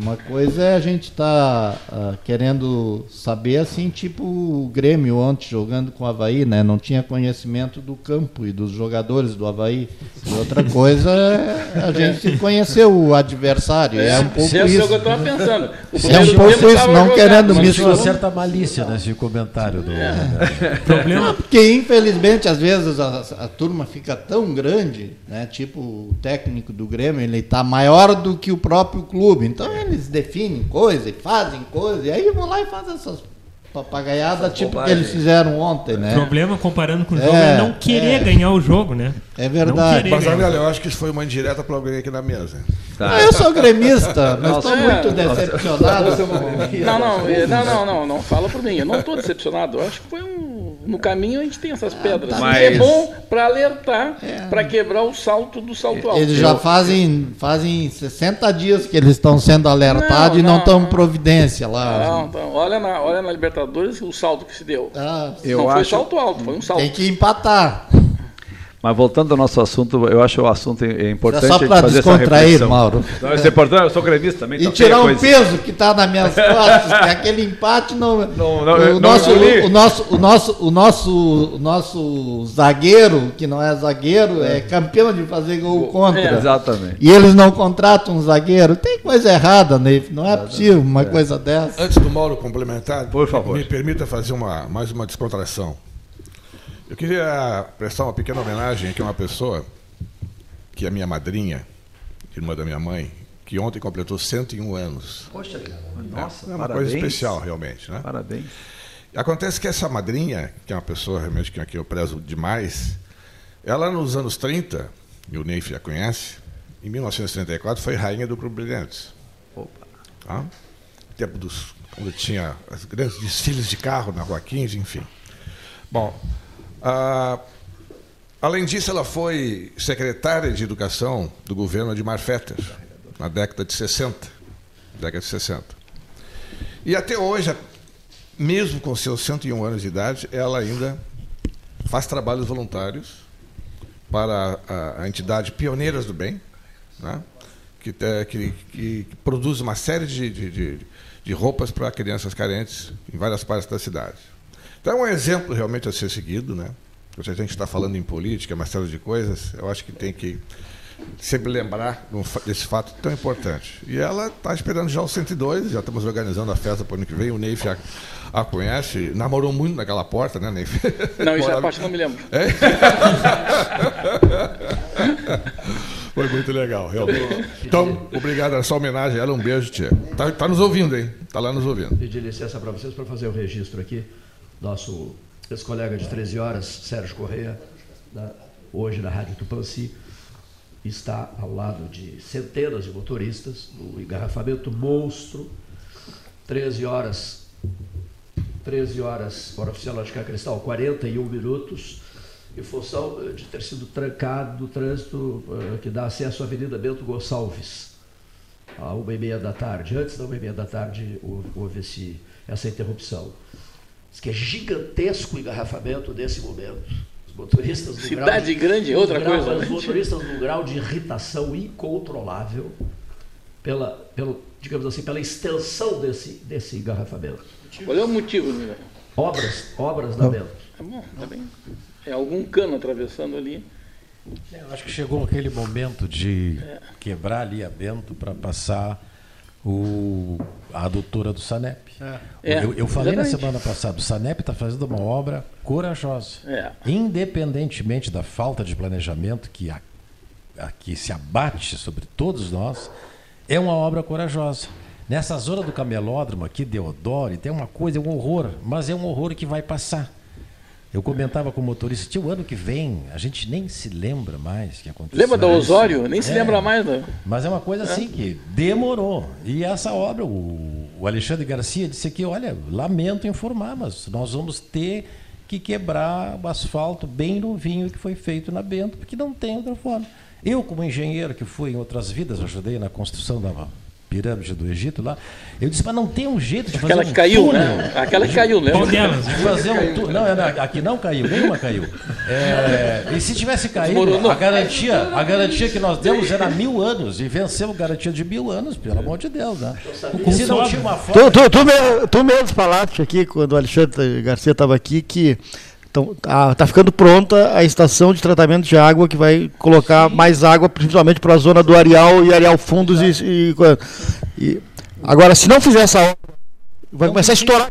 Uma coisa é a gente estar querendo saber, assim, tipo o Grêmio ontem jogando com o Havaí, né? Não tinha conhecimento do campo e dos jogadores do Havaí. E outra coisa é a gente conhecer o adversário. É, um pouco Isso é o isso. que eu estava pensando. O É um pouco isso, não querendo mas me Tinha uma certa malícia nesse comentário do. Não, porque infelizmente às vezes a, a turma fica tão grande, né? Tipo o técnico do Grêmio, ele está maior do que o próprio clube. Então eles definem coisa e fazem coisa, e aí vão lá e fazem essas papagaiadas tipo que bobagem. eles fizeram ontem, O né? problema, comparando com o jogo, É, é não querer é. ganhar o jogo, né? É verdade. Não Mas olha, eu acho que isso foi uma indireta para alguém aqui na mesa. Ah, eu sou gremista, mas estou muito É. decepcionado. Não, não, eh, não, não, não, não, fala por mim. Eu não estou decepcionado. Eu acho que foi um. No caminho a gente tem essas pedras. tá. Mas... É bom para alertar, para quebrar o salto do salto alto. Eles já fazem, fazem 60 dias que eles estão sendo alertados Não, e não estão providência lá. Não, então, olha, na, olha na Libertadores o salto que se deu. Eu não foi acho- salto alto, foi um salto. Tem que empatar. Mas voltando ao nosso assunto, eu acho o assunto é importante É só a gente pra fazer essa descontrair, reflexão. Mauro. Não, isso é importante, eu sou gremista também. E então tirar tem um peso que está nas minhas costas, que aquele empate não. o, nosso, o, nosso, o, nosso, o, nosso, o nosso zagueiro, que não é zagueiro, é, campeão de fazer gol contra. É. Exatamente. E eles não contratam um zagueiro. Tem coisa errada, Neif. Não é possível uma coisa dessa. Antes do Mauro complementar, Por favor. me permita fazer uma, mais uma descontração. Eu queria prestar uma pequena homenagem aqui a uma pessoa, que é minha madrinha, irmã da minha mãe, que ontem completou 101 anos. Poxa, É, nossa, é uma parabéns. coisa especial, realmente. Né? Parabéns. Acontece que essa madrinha, que é uma pessoa realmente que eu prezo demais, ela nos anos 30, e o Neif já conhece, em 1934 foi rainha do Clube Brilhantes. Tá? Tempo dos, quando tinha os grandes desfiles de carro na Rua 15, enfim. Bom, Ah, além disso, ela foi secretária de Educação do governo de Marfetter, na década de 60. Década de 60. E até hoje, mesmo com seus 101 anos de idade, ela ainda faz trabalhos voluntários para a, a entidade Pioneiras do Bem, né? que, é, que, que, produz uma série de, de, de, de roupas para crianças carentes em várias partes da cidade. Então é um exemplo realmente a ser seguido, né? Se a gente está falando em política, uma série de coisas, eu acho que tem que sempre lembrar desse fato tão importante. E ela está esperando já o 102, já estamos organizando a festa para o ano que vem. O Neif a, a conhece, namorou muito naquela porta, né, Neif? Não, isso é a parte não me lembro. É? Foi muito legal, realmente. Então, obrigado, essa homenagem a ela, um beijo, tia. Está tá nos ouvindo, hein? Está lá nos ouvindo. Pedir licença para vocês para fazer o registro aqui. Nosso ex-colega de 13 horas, Sérgio Correia, hoje na Rádio Tupanci, está ao lado de centenas de motoristas, no engarrafamento monstro, 13 horas, 13 horas, hora oficial Lógica Cristal, 41 minutos, em função eh, de ter sido trancado do trânsito uh, que dá acesso à Avenida Bento Gonçalves, a uma e meia da tarde. Antes da uma e meia da tarde houve esse, essa interrupção. Diz que é gigantesco o engarrafamento nesse momento. Os motoristas Cidade de, grande é outra grau, coisa. Os né? motoristas num grau de irritação incontrolável pela, pelo, digamos assim, pela extensão desse, desse engarrafamento. Qual é o motivo, né? Obras, obras da Bento. Tá bom, tá bem. É algum cano atravessando ali. Eu acho que chegou aquele momento de é. quebrar ali a Bento para passar o, a adutora do Sanep. É. Eu, eu, falei Exatamente. na semana passada, o Sanep está fazendo uma obra corajosa. É. Independentemente da falta de planejamento que, a, a, que se abate sobre todos nós, é uma obra corajosa. Nessa zona do camelódromo aqui, Deodoro, tem uma coisa, é um horror, mas é um horror que vai passar. Eu comentava com o motorista, tio, ano que vem, a gente nem se lembra mais que aconteceu. Lembra da Osório? Nem é, se lembra mais. Né? Mas é uma coisa é. assim que demorou. E essa obra, o, o Alexandre Garcia disse aqui, olha, lamento informar, mas nós vamos ter que quebrar o asfalto bem novinho que foi feito na Bento, porque não tem outra forma. Eu, como engenheiro que fui em outras vidas, ajudei na construção da pirâmide do Egito lá. Eu disse, mas não tem um jeito de fazer Aquela um que caiu, túnel. né? Aquela que caiu, né? De fazer um túnel. Não, aqui não caiu, nenhuma caiu. É, e se tivesse caído, a garantia, a garantia que nós demos era mil anos. E vencemos garantia de mil anos, pelo amor de Deus, né? E se não tinha uma forma... Tu, tu, tu, me, tu mesmo falaste aqui, quando o Alexandre Garcia estava aqui, que então, está tá ficando pronta a estação de tratamento de água que vai colocar Sim. mais água, principalmente para a zona do Areal e Areal Fundos. E, e, e, agora, se não fizer essa obra, vai não começar a estourar.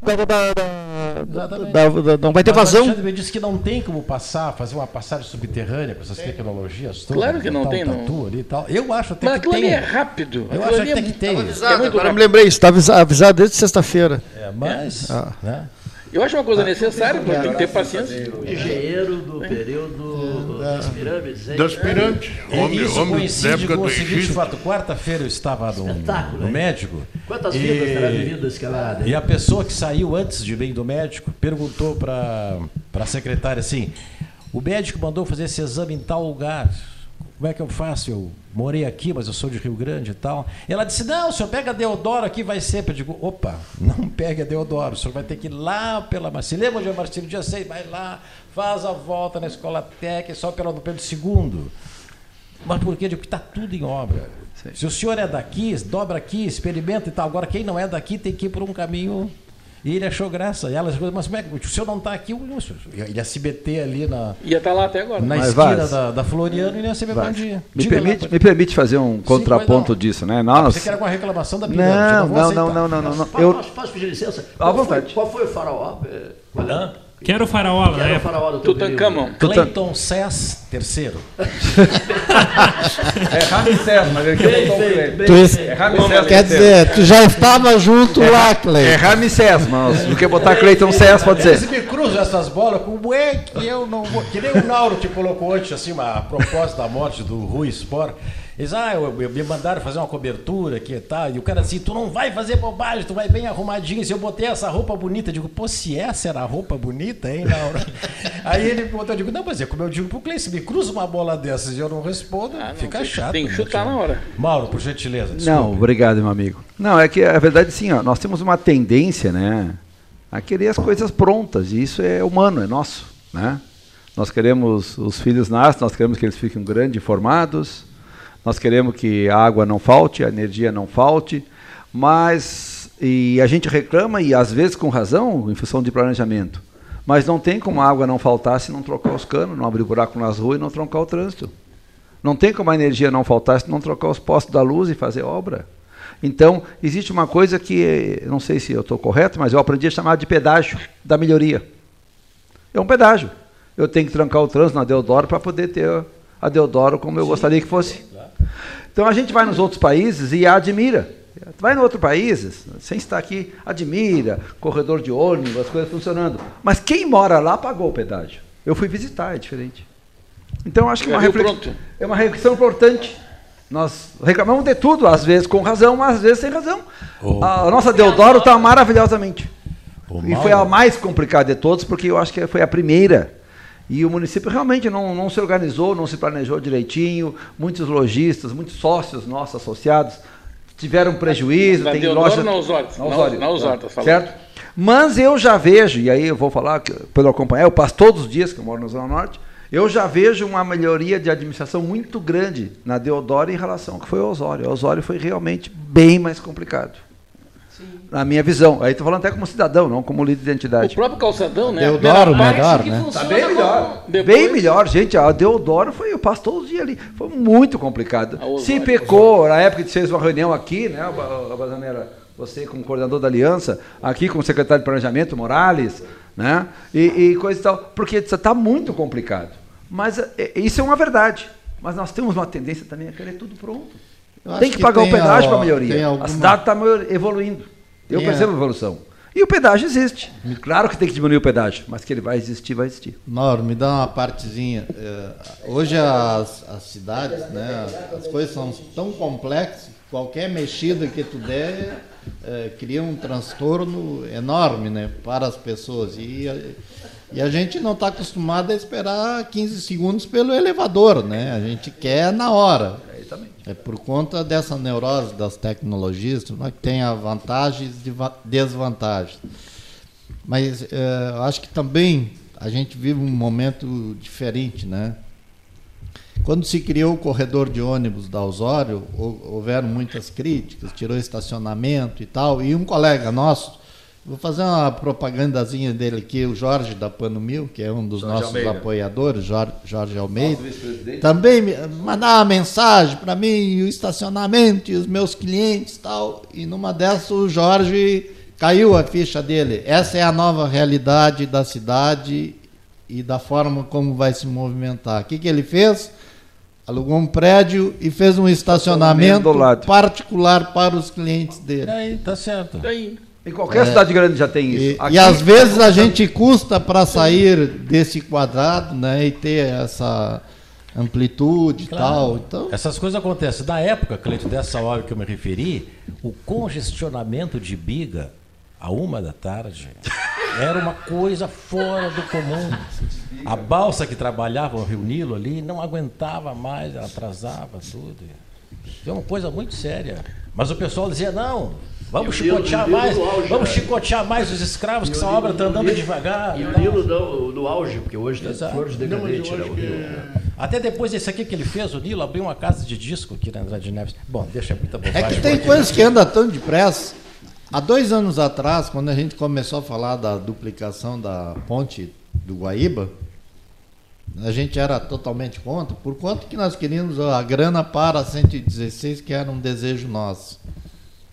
Da, da, da, não vai ter Mas vazão. O disse que não tem como passar, fazer uma passagem subterrânea com essas tecnologias todas. Claro que não tem, não. Ali tal. Eu acho até Mas que tem. é rápido. Eu acho até que tem. Avisado, é agora me lembrei, está avisado desde sexta-feira. É, mas. Ah. Né? Eu acho uma coisa necessária, porque tem que ter paciência. Engenheiro do período das pirâmides. Das pirâmides. Homem, isso homem coincide época com o seguinte fato. Quarta-feira eu estava no, no médico. Quantas e, vidas terá vivido esse camarada? E a pessoa que saiu antes de bem do médico perguntou para a secretária assim, o médico mandou fazer esse exame em tal lugar como é que eu faço? Eu morei aqui, mas eu sou de Rio Grande e tal. E ela disse: Não, o senhor pega a Deodoro aqui, vai sempre. Eu digo: Opa, não pegue a Deodoro, o senhor vai ter que ir lá pela Marcílio. Lembra onde é Marcílio? Dia 6, vai lá, faz a volta na escola técnica, só pela do Pedro II. Mas por quê? Eu digo que está tudo em obra. Se o senhor é daqui, dobra aqui, experimenta e tal. Agora, quem não é daqui tem que ir por um caminho e ele achou graça. E ela disse, mas como é que o senhor não está aqui? Ele ia se meter ali na. Ia estar tá lá até agora. Na mas esquina da, da, Floriano e ele ia saber bom dia. Me permite, lá, me permite fazer um contraponto Sim, disso, né? Nós... Ah, você quer alguma reclamação da pirâmide? Não, não, não, não, não, não, não. Eu... Posso, posso pedir licença? À vontade. Qual foi o faraó? Hã? Quero o faraó, Quero o faraó do teu Tutankhamon. Clayton Cess III. é Ramsés, mas ele quer botar o Clayton. É Ramsés Quer dizer, tu já estava junto é, lá, Clayton. É Ramsés, mas não quer botar Clayton Cess, pode dizer. Você me cruza essas bolas, como é que eu não vou... Que nem o Nauro te colocou antes, assim, uma proposta da morte do Rui Sport. Eles, ah, eu, eu- me mandaram fazer uma cobertura aqui e tal. E o cara assim, tu não vai fazer bobagem, tu vai bem arrumadinho. Se eu botei essa roupa bonita, eu digo, pô, se essa era a roupa bonita, hein, Laura? Aí ele botou, eu digo, não, mas é como eu digo pro Cleiton, se me cruza uma bola dessas e eu não respondo, fica tem- chato. tem que né, chutar na hora. Mauro, por gentileza, Não, obrigado, meu amigo. Não, é que a verdade sim, ó, nós temos uma tendência, né, a querer as coisas prontas, e isso é humano, é nosso, né? Nós queremos os filhos nascem, nós queremos que eles fiquem grandes, formados, nós queremos que a água não falte, a energia não falte, mas e a gente reclama e às vezes com razão, em função de planejamento. Mas não tem como a água não faltar se não trocar os canos, não abrir buraco nas ruas e não troncar o trânsito. Não tem como a energia não faltar se não trocar os postos da luz e fazer obra. Então, existe uma coisa que, não sei se eu estou correto, mas eu aprendi a chamar de pedágio da melhoria. É um pedágio. Eu tenho que trancar o trânsito na Deodoro para poder ter a Deodoro como eu gostaria que fosse. Então a gente vai nos outros países e admira. Vai em outros países, sem estar aqui, admira, corredor de ônibus, as coisas funcionando. Mas quem mora lá pagou o pedágio. Eu fui visitar, é diferente. Então eu acho que é uma, viu reflex- é uma reflexão importante. Nós reclamamos de tudo, às vezes com razão, mas às vezes sem razão. Ô. A nossa Deodoro está maravilhosamente. Ô, E foi a mais complicada de todos, porque eu acho que foi a primeira. E o município realmente não, não se organizou, não se planejou direitinho. Muitos lojistas, muitos sócios nossos associados tiveram prejuízo. Na tem Deodoro loja na Osório? Na Osório, Na- Osório, tá falando. certo? Mas eu já vejo, e aí eu vou falar que, pelo acompanhar, eu passo todos os dias que eu moro na Zona Norte, eu já vejo uma melhoria de administração muito grande na Deodoro em relação ao que foi o Osório. O Osório foi realmente bem mais complicado. Na minha visão. Aí estou falando até como cidadão, não como líder de identidade. O próprio calçadão, né? Deodoro, melhor, que né? funciona Tá bem como- melhor. Depois- Bem melhor, gente. A Deodoro foi, eu passo todos os dias ali. Foi muito complicado. Osório, Se pecou, na época de fez uma reunião aqui, né, Ba- Bazaneira? Você como coordenador da aliança, aqui com o secretário de planejamento, Morales, né? E, e coisa e tal. Porque está muito complicado. Mas é, isso é uma verdade. Mas nós temos uma tendência também a querer tudo pronto. Tem que, que pagar tem o pedágio a- para melhoria. tem A alguma- cidade está evoluindo. Eu a- percebo a evolução. E o pedágio existe. Claro que tem que diminuir o pedágio, mas que ele vai existir, vai existir. Mauro, me dá uma partezinha. É, hoje as, as cidades, né, as coisas são tão complexas que qualquer mexida que tu der é, cria um transtorno enorme né, para as pessoas. E, e a gente não está acostumado a esperar 15 segundos pelo elevador, né? A gente quer na hora. É por conta dessa neurose das tecnologias, né, que tem vantagens e va- desvantagens. Mas eh, acho que também a gente vive um momento diferente, né? Quando se criou o corredor de ônibus da Osório, hou- houveram muitas críticas, tirou estacionamento e tal, e um colega nosso, vou fazer uma propagandazinha dele aqui, o Jorge da Pano Mil, que é um dos Jorge nossos Almeida. apoiadores, Jorge, Jorge Almeida, Nosso também me- mandar uma mensagem para mim, o estacionamento e os meus clientes e tal. E numa dessas o Jorge caiu a ficha dele. Essa é a nova realidade da cidade e da forma como vai se movimentar. O que, que ele fez? Alugou um prédio e fez um estacionamento do lado. particular para os clientes dele. Aí, tá certo. Em qualquer cidade grande já tem isso. E, Aqui- e às vezes a gente custa para sair desse quadrado né, e ter essa amplitude e tal. Então, Essas coisas acontecem. Na época, Cleito, dessa hora que eu me referi, o congestionamento de biga a uma da tarde era uma coisa fora do comum. A balsa que trabalhava o Rio Nilo ali não aguentava mais, ela atrasava tudo. É uma coisa muito séria. Mas o pessoal dizia, não, vamos chicotear mais, auge, vamos chicotear mais os escravos, que essa obra está andando devagar. E o. Nilo no, no auge, porque hoje está flores de Não, decadente, né, é- Até depois desse aqui que ele fez, o Nilo abriu uma casa de disco aqui na Andrade Neves. Bom, deixa muita bobagem. É que tem coisas que andam tão depressa. Há dois anos atrás, quando a gente começou a falar da duplicação da ponte do Guaíba, a gente era totalmente contra, por quanto que nós queríamos a grana para a 116, que era um desejo nosso.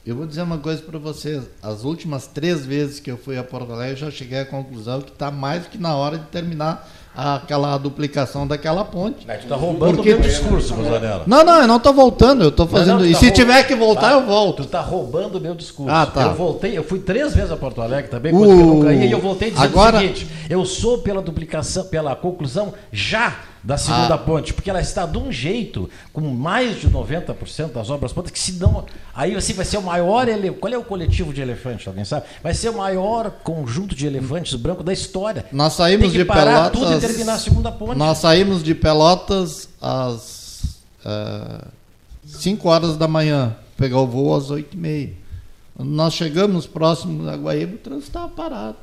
Eu vou dizer uma coisa para vocês: as últimas três vezes que eu fui a Porto Alegre, eu já cheguei à conclusão que está mais que na hora de terminar aquela duplicação daquela ponte. Mas tu tá roubando o meu discurso, Rosanella. Não, não, eu não estou voltando, eu estou fazendo. Não, não, e tá se roubando- tiver que voltar, Ah, eu volto. Tu tá roubando o meu discurso. Ah, tá. Eu voltei, eu fui três vezes a Porto Alegre também, O- coisa que eu nunca ia, e eu voltei dizendo Agora- o seguinte: eu sou pela duplicação, pela conclusão já da segunda Ah. ponte, porque ela está de um jeito, com mais de 90% das obras prontas, que se não. Aí assim vai ser o maior. Ele, qual é o coletivo de elefantes? Alguém sabe? Vai ser o maior conjunto de elefantes brancos da história. Nós saímos de Pelotas. tudo e terminar a segunda ponte. Nós saímos de Pelotas às 5 horas da manhã, pegar o voo às 8 e meia. Quando nós chegamos próximo da Guaíba, o trânsito estava parado.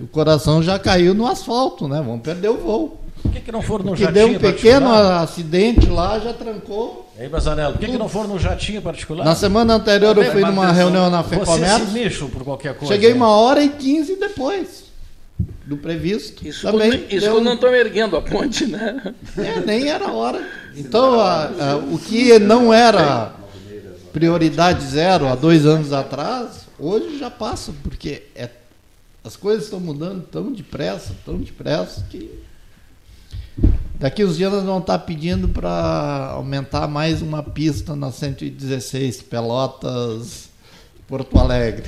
O coração já caiu no asfalto, né? Vamos perder o voo. Por que, que não foram no Porque jatinho deu um pequeno particular? acidente lá, já trancou. Ei, Bazanello, por que, que não foram no jatinho particular? Na semana anterior eu fui numa reunião na Você FEComércio. se mexe por qualquer coisa. Cheguei uma hora e quinze depois do previsto. Isso, Também quando, isso deu quando não estão erguendo a ponte, né? É, nem era hora. Então, a- a- o que não era prioridade zero há dois anos atrás, hoje já passa, porque é- as coisas estão mudando tão depressa, tão depressa, que daqui uns dias nós vamos estar pedindo para aumentar mais uma pista na 116, Pelotas, Porto Alegre.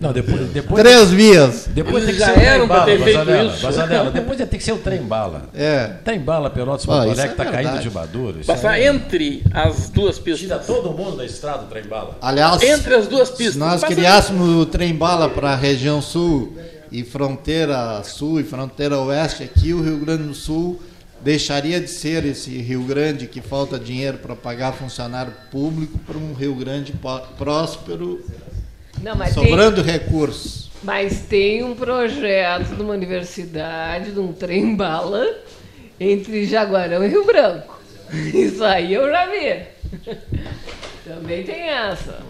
Não, depois, depois Três vias. Depois tem que Já ser o trem bala, ter feito Bazanella, isso. Bazanella, Depois tem que ser o trem bala. É. Trem bala, Pelotas, Porto isso Alegre, é tá caindo de maduro. Passar aí. entre as duas pistas. Tira todo mundo da estrada, o trem bala. Aliás, Entre as duas pistas. se nós Passa- criássemos o trem-bala para a região sul e fronteira sul e fronteira oeste, aqui o Rio Grande do Sul deixaria de ser esse Rio Grande que falta dinheiro para pagar funcionário público para um Rio Grande próspero, Não, mas sobrando tem, recursos. mas tem um projeto de uma universidade, de um trem-bala, entre Jaguarão e Rio Branco. Isso aí eu já vi. Também tem essa.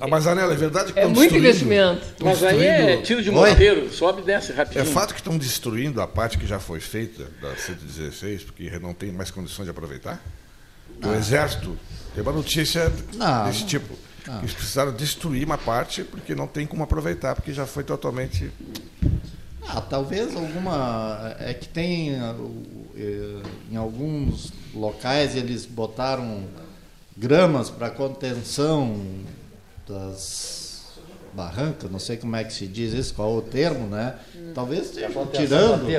Ah, mas, Anela, é verdade que É muito destruindo- investimento. Mas aí é tiro de morteiro, sobe e desce rapidinho. É fato que estão destruindo a parte que já foi feita da 116, porque não tem mais condições de aproveitar? O Ah. Exército tem uma notícia Não, desse não. tipo. Não. Eles precisaram destruir uma parte porque não tem como aproveitar, porque já foi totalmente. Ah, talvez alguma. É que tem. ah, eh, Em alguns locais eles botaram gramas para contenção das barrancas, não sei como é que se diz isso, qual o termo, né? Talvez esteja Contenção tirando.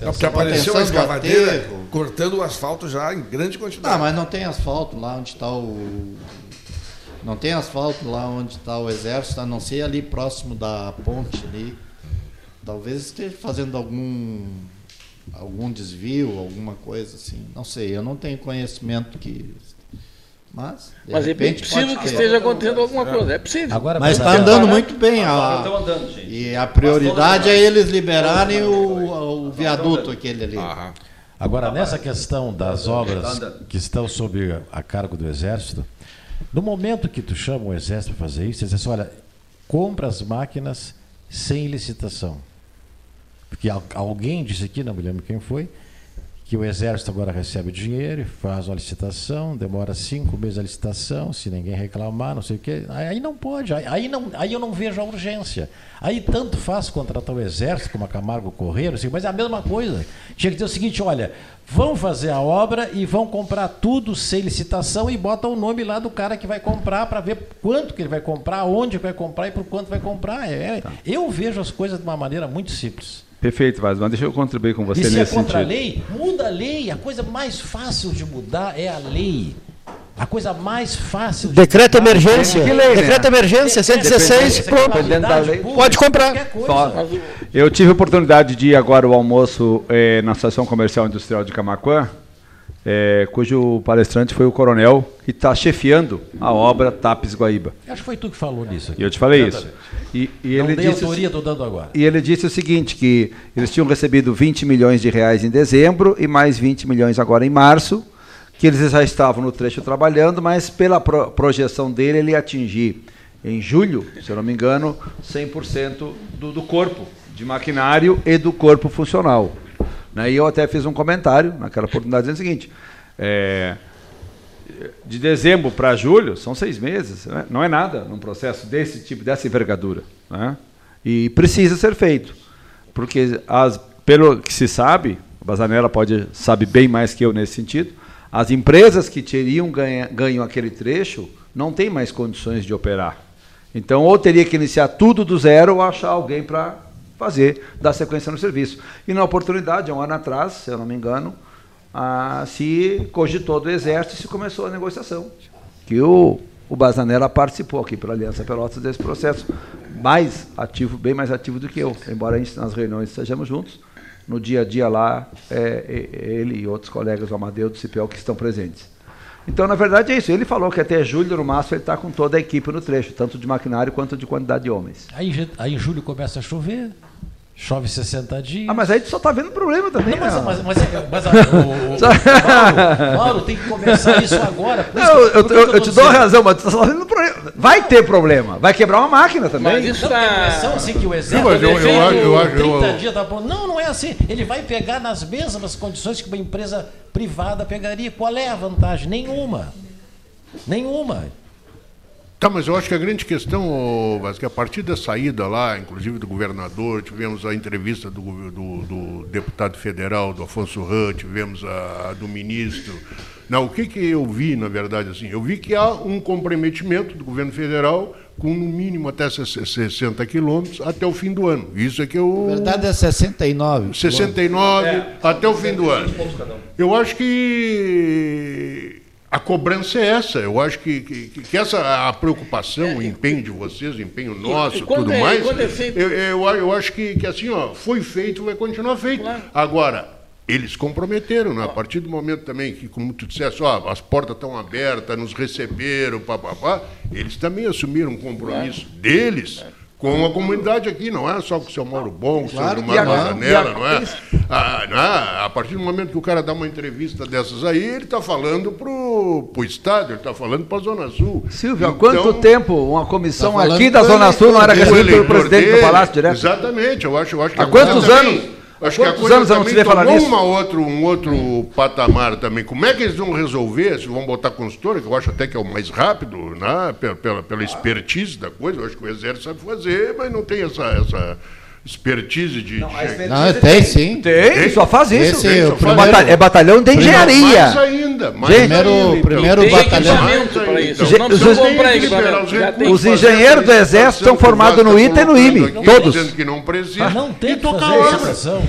Não, porque apareceu a escavadeira cortando o asfalto já em grande quantidade. Ah, mas não tem asfalto lá onde está o. Não tem asfalto lá onde está o exército, a não ser ali próximo da ponte ali. Talvez esteja fazendo algum algum desvio, alguma coisa assim. Não sei, eu não tenho conhecimento que. Mas, de Mas é bem repente possível pode que ter. esteja acontecendo alguma coisa. É possível. Agora, Mas está andando muito bem. Agora A, estão andando, gente. e a prioridade é eles liberarem o, o viaduto aquele ali. Aham. Agora, nessa questão das obras Tá andando. que estão sob a cargo do Exército, no momento que tu chama o Exército para fazer isso, eles dizem assim, olha, compra as máquinas sem licitação. Porque al- alguém disse aqui, não me lembro quem foi, que o Exército agora recebe dinheiro, faz uma licitação, demora cinco meses a licitação, se ninguém reclamar, não sei o quê. Aí não pode, aí, não, aí eu não vejo a urgência. Aí tanto faz contratar o Exército como a Camargo Correia, sei, mas é a mesma coisa. Tinha que dizer o seguinte, olha, vão fazer a obra e vão comprar tudo sem licitação e bota o nome lá do cara que vai comprar para ver quanto que ele vai comprar, onde vai comprar e por quanto vai comprar. É, Eu vejo as coisas de uma maneira muito simples. Perfeito, Vaz, mas deixa eu contribuir com você e se é nesse contra a sentido. lei, muda a lei. A coisa mais fácil de mudar é a lei. A coisa mais fácil de Decreto mudar emergência. é a Que lei, né? Decreto emergência, 116, Dependendo- pronto. dependendo da lei. Pode comprar. Eu tive a oportunidade de ir agora ao almoço eh, na Associação Comercial e Industrial de Camaquã, eh, cujo palestrante foi o coronel que está chefiando a obra TAPES Guaíba. Acho que foi tu que falou nisso aqui. E eu te falei isso. Exatamente. E, e Não ele disse, autoria, estou dando agora. e ele disse o seguinte, que eles tinham recebido 20 milhões de reais em dezembro e mais 20 milhões agora em março, que eles já estavam no trecho trabalhando, mas pela pro- projeção dele, ele ia atingir em julho, se eu não me engano, 100% do, do corpo de maquinário e do corpo funcional. Né? E eu até fiz um comentário naquela oportunidade dizendo o seguinte, é, de dezembro para julho são seis meses, né? não é nada num processo desse tipo, dessa envergadura. Né? E precisa ser feito, porque as, pelo que se sabe, O Bazanella pode sabe bem mais que eu nesse sentido. As empresas que teriam ganho aquele trecho não têm mais condições de operar. Então, ou teria que iniciar tudo do zero ou achar alguém para fazer, dar sequência no serviço. E na oportunidade, há um ano atrás, se eu não me engano, ah, se cogitou do Exército e se começou a negociação. Que o, o Bazanella participou aqui pela Aliança Pelotas desse processo, mais ativo, bem mais ativo do que eu, embora a gente, nas reuniões estejamos juntos. No dia a dia lá, é, é, ele e outros colegas do Amadeu do CPL que estão presentes. Então, na verdade, é isso. Ele falou que até julho, no máximo, ele está com toda a equipe no trecho, tanto de maquinário quanto de quantidade de homens. Aí, aí em julho começa a chover, chove 60 dias. Ah, mas aí tu só está vendo problema também. Não, mas, né? mas, mas, mas, mas a- o, o, Mauro, Mauro, tem que começar isso agora. Isso Não, que- eu, eu- tô eu te dou razão, mas tu está só vendo problema. Vai ter problema. Vai quebrar uma máquina também. Mas isso não, tem a impressão assim que o exército Não, eu- eu eu acho- 30 eu- dias tá bom. Não, não é assim. Ele vai pegar nas mesmas condições que uma empresa privada pegaria. Qual é a vantagem? Nenhuma. Nenhuma. Tá, mas eu acho que a grande questão, Vasco, é a partir da saída lá, inclusive do governador, tivemos a entrevista do, do- do deputado federal, do Afonso Ram, tivemos a, a do ministro. Não, o que, que eu vi, na verdade, assim? Eu vi que há um comprometimento do governo federal com no mínimo até 60 quilômetros até o fim do ano. Isso é que eu... Na verdade é 69. 69 É. até o fim do ano. Eu acho que a cobrança é essa. Eu acho que, que, que essa a preocupação, o empenho de vocês, o empenho nosso, e quando tudo é- mais. é feito- eu, eu, eu acho que, que assim, ó, foi feito, vai continuar feito. Agora, eles comprometeram, né? a partir do momento também que, como tu disseste, ó, as portas estão abertas, nos receberam, papapá, eles também assumiram um compromisso deles com a comunidade aqui, não é só com o seu Mauro Bom, com o seu Gilmar a- não é? Ah, não é? A partir do momento que o cara dá uma entrevista dessas aí, ele está falando pro, pro Estado, ele está falando para a Zona Sul. Silvio, há Então, quanto tempo uma comissão Tá aqui da do Zona Sul não era recebida pelo dele, presidente do dele. Palácio direto? Exatamente, eu acho, eu acho que Há a quantos anos? Acho que a quantos coisa anos também falar nisso? uma outro, um outro patamar também. Como é que eles vão resolver? Se vão botar consultora, que eu acho até que é o mais rápido, né? pela, pela, pela expertise da coisa, eu acho que o Exército sabe fazer, mas não tem essa, essa expertise de. Não, Não, tem sim. Tem, só faz isso. Esse é É primeiro- batalhão- é batalhão de engenharia. Mais ainda, mais Gente. Primeiro- primeiro Tem batalhão. Não os- os engenheiros do Exército estão formados no ITA e no IME, todos. Dizendo que não precisa. Ah, não tem e que tocar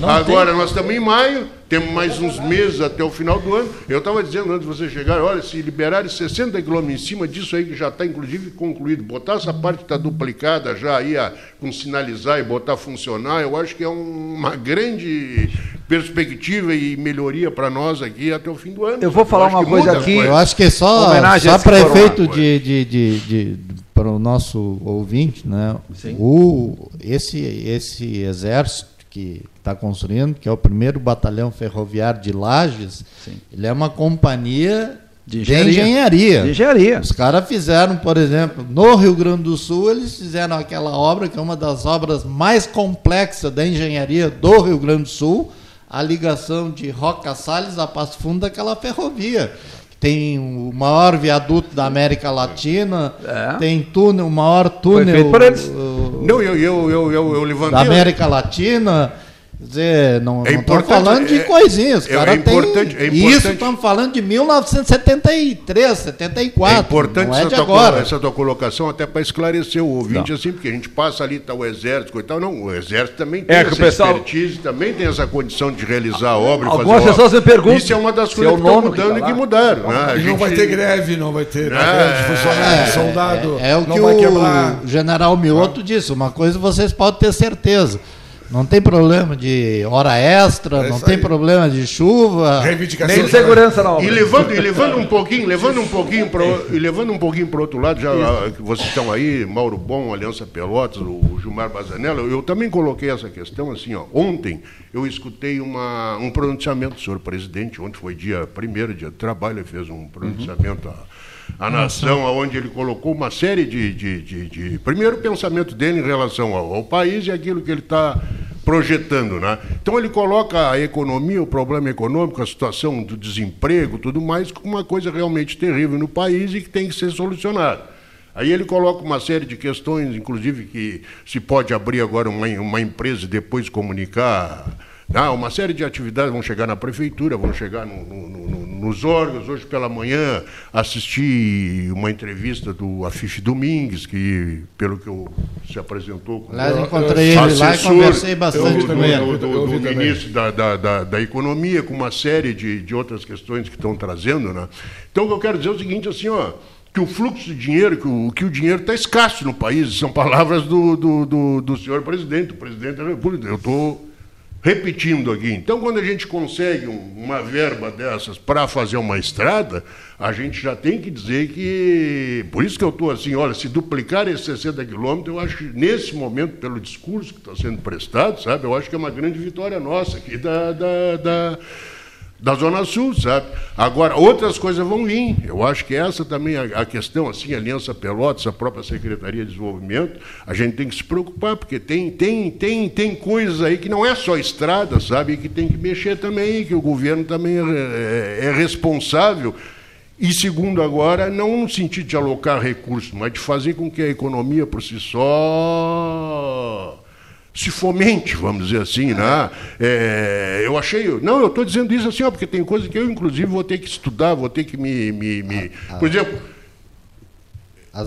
não Agora, tem. nós estamos em maio, temos mais uns meses até o final do ano. Eu estava dizendo antes de você chegar, olha, se liberarem 60 quilômetros em cima disso aí, que já está inclusive concluído, botar essa parte que está duplicada já aí, a, com sinalizar e botar funcionar, eu acho que é um- uma grande perspectiva e melhoria para nós aqui até o fim do ano. Eu vou falar acho uma coisa aqui. Eu acho que é só, Homenagem só para efeito de, de, de, de- para o nosso ouvinte, né? O, esse, esse exército que está construindo, que é o primeiro batalhão ferroviário de Lages, ele é uma companhia De de engenharia. engenharia. De engenharia. Os caras fizeram, por exemplo, no Rio Grande do Sul, eles fizeram aquela obra que é uma das obras mais complexas da engenharia do Rio Grande do Sul, a ligação de Roca Salles a Passo Fundo daquela ferrovia. Tem o maior viaduto da América Latina, É. tem túnel, o maior túnel feito por eles. Não, eu, eu, eu, eu, eu levantei. da América Latina. Quer dizer, não É estamos falando de é- coisinhas. É- é caras têm- importante- é Isso importante. estamos falando de 1973, 74. É importante não é essa, de tua, agora. essa tua colocação até para esclarecer o ouvinte, assim, porque a gente passa ali, está o exército e tal. Não, o exército também tem É, que essa o pessoal- expertise, também tem essa condição de realizar a obra e fazer Algumas pessoas me perguntam Isso é uma das coisas é o que estão nono que mudando tá e que mudaram. né? A não gente- vai ter greve, não vai ter É, greve de funcionário, soldado, É, é o não que vai o quebrar. general Mioto disse. Uma coisa vocês podem ter certeza. Não tem problema de hora extra, É não tem aí. problema de chuva. Reivindicação. Nem de segurança na obra. E levando, e levando um pouquinho, levando um pouquinho pro, e levando um pouquinho para outro lado, já ah, que vocês estão aí, Mauro Bom, Aliança Pelotas, o Gilmar Bazanella, eu também coloquei essa questão assim, ó. Ontem eu escutei uma, um pronunciamento do senhor presidente, ontem foi dia primeiro, dia do trabalho, ele fez um pronunciamento à, à nação, onde ele colocou uma série de, de, de, de- Primeiro, pensamento dele em relação ao, ao país e aquilo que ele está projetando, né? Então ele coloca a economia, o problema econômico, a situação do desemprego, tudo mais, como uma coisa realmente terrível no país e que tem que ser solucionada. Aí ele coloca uma série de questões, inclusive que se pode abrir agora uma, uma empresa e depois comunicar Ah, uma série de atividades vão chegar na prefeitura, vão chegar no, no, no, nos órgãos. Hoje pela manhã assisti uma entrevista do Afife Domingues, que, pelo que eu, se apresentou Lá eu encontrei ele lá e conversei bastante do, com ele. do, do, do ministro da, da, da, da, Economia, com uma série de, de outras questões que estão trazendo. Né? Então, o que eu quero dizer é o seguinte, assim, ó, que o fluxo de dinheiro, que o, que o dinheiro está escasso no país, são palavras do, do, do, do senhor presidente, do presidente da República. Eu estou repetindo aqui. Então, quando a gente consegue um, uma verba dessas para fazer uma estrada, a gente já tem que dizer que. Por isso que eu estou assim, olha, se duplicar esses 60 quilômetros, eu acho que nesse momento, pelo discurso que está sendo prestado, sabe, eu acho que é uma grande vitória nossa aqui da, da, da da Zona Sul, sabe? Agora, outras coisas vão vir. Eu acho que essa também, a, a questão, assim, a Aliança Pelotas, a própria Secretaria de Desenvolvimento, a gente tem que se preocupar, porque tem, tem, tem, tem coisas aí que não é só estrada, sabe? E que tem que mexer também, que o governo também é, é, é responsável. E segundo agora, não no sentido de alocar recursos, mas de fazer com que a economia por si só se fomente, vamos dizer assim, né? É, eu achei, não, eu estou dizendo isso assim, ó, porque tem coisas que eu inclusive vou ter que estudar, vou ter que me, me, me... Ah, ah. por exemplo,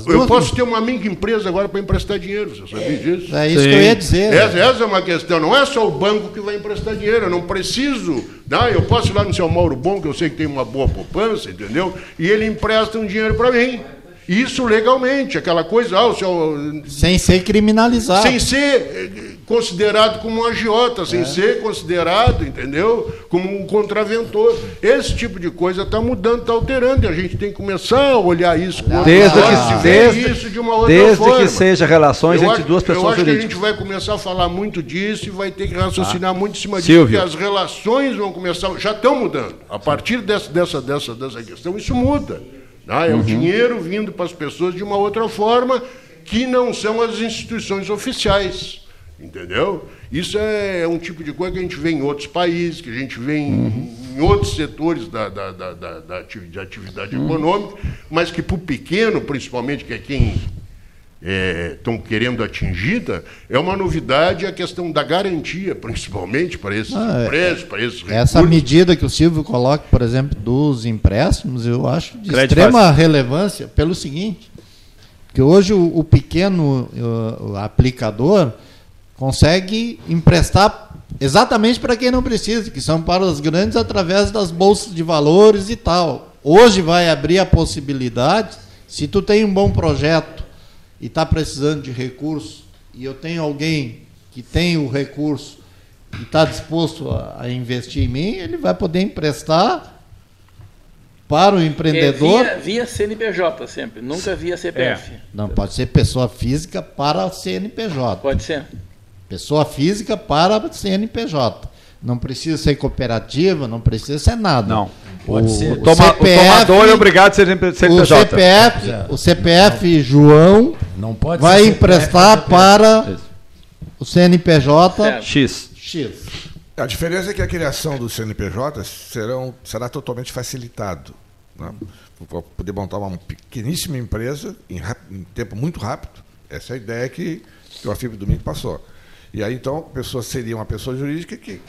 eu posso ter uma empresa agora para emprestar dinheiro, você sabia é, disso? É isso Sim. que eu ia dizer. Essa, essa, é uma questão, não é só o banco que vai emprestar dinheiro, eu não preciso. Não, eu posso ir lá no seu Mauro Bom, que eu sei que tem uma boa poupança, entendeu? E ele empresta um dinheiro para mim. Isso legalmente, aquela coisa, ah, seu... Sem ser criminalizado. Sem ser eh, considerado como um agiota, sem é. ser considerado, entendeu? Como um contraventor. Esse tipo de coisa está mudando, está alterando, e a gente tem que começar a olhar isso com desde que, desde, isso de uma outra desde forma. que seja relações eu entre acho, duas pessoas Eu acho jurídicas. que a gente vai começar a falar muito disso e vai ter que raciocinar ah. muito em cima disso, Silvio. porque as relações vão começar, já estão mudando. A partir dessa, dessa, dessa, dessa questão, isso muda. Ah, é uhum. o dinheiro vindo para as pessoas de uma outra forma que não são as instituições oficiais. Entendeu? Isso é um tipo de coisa que a gente vê em outros países, que a gente vê em, uhum. em outros setores da, da, da, da, da atividade uhum. econômica, mas que para o pequeno, principalmente, que é quem estão é, querendo atingida, é uma novidade a questão da garantia, principalmente para esses ah, é. empréstimos, para esses recursos. Essa medida que o Silvio coloca, por exemplo, dos empréstimos, eu acho de Crédito extrema fácil. relevância pelo seguinte, que hoje o, o pequeno o aplicador consegue emprestar exatamente para quem não precisa, que são para os grandes através das bolsas de valores e tal. Hoje vai abrir a possibilidade, se tu tem um bom projeto e está precisando de recurso, e eu tenho alguém que tem o recurso e está disposto a, a, investir em mim, ele vai poder emprestar para o empreendedor. É via, via CNPJ sempre, nunca via CPF. É. Não, pode ser pessoa física para CNPJ. Pode ser. Pessoa física para CNPJ. Não precisa ser cooperativa, não precisa ser nada. Não. Pode o, ser. O, toma, CPF, o tomador é obrigado a ser CNPJ. O CPF, é. o CPF João não pode vai emprestar para o CNPJ X. X. A diferença é que a criação do CNPJ serão, será totalmente facilitado. Né? Vou poder montar uma pequeníssima empresa em, em tempo muito rápido. Essa é a ideia que, que o Afib Domingo passou. E aí, então, a pessoa seria uma pessoa jurídica que,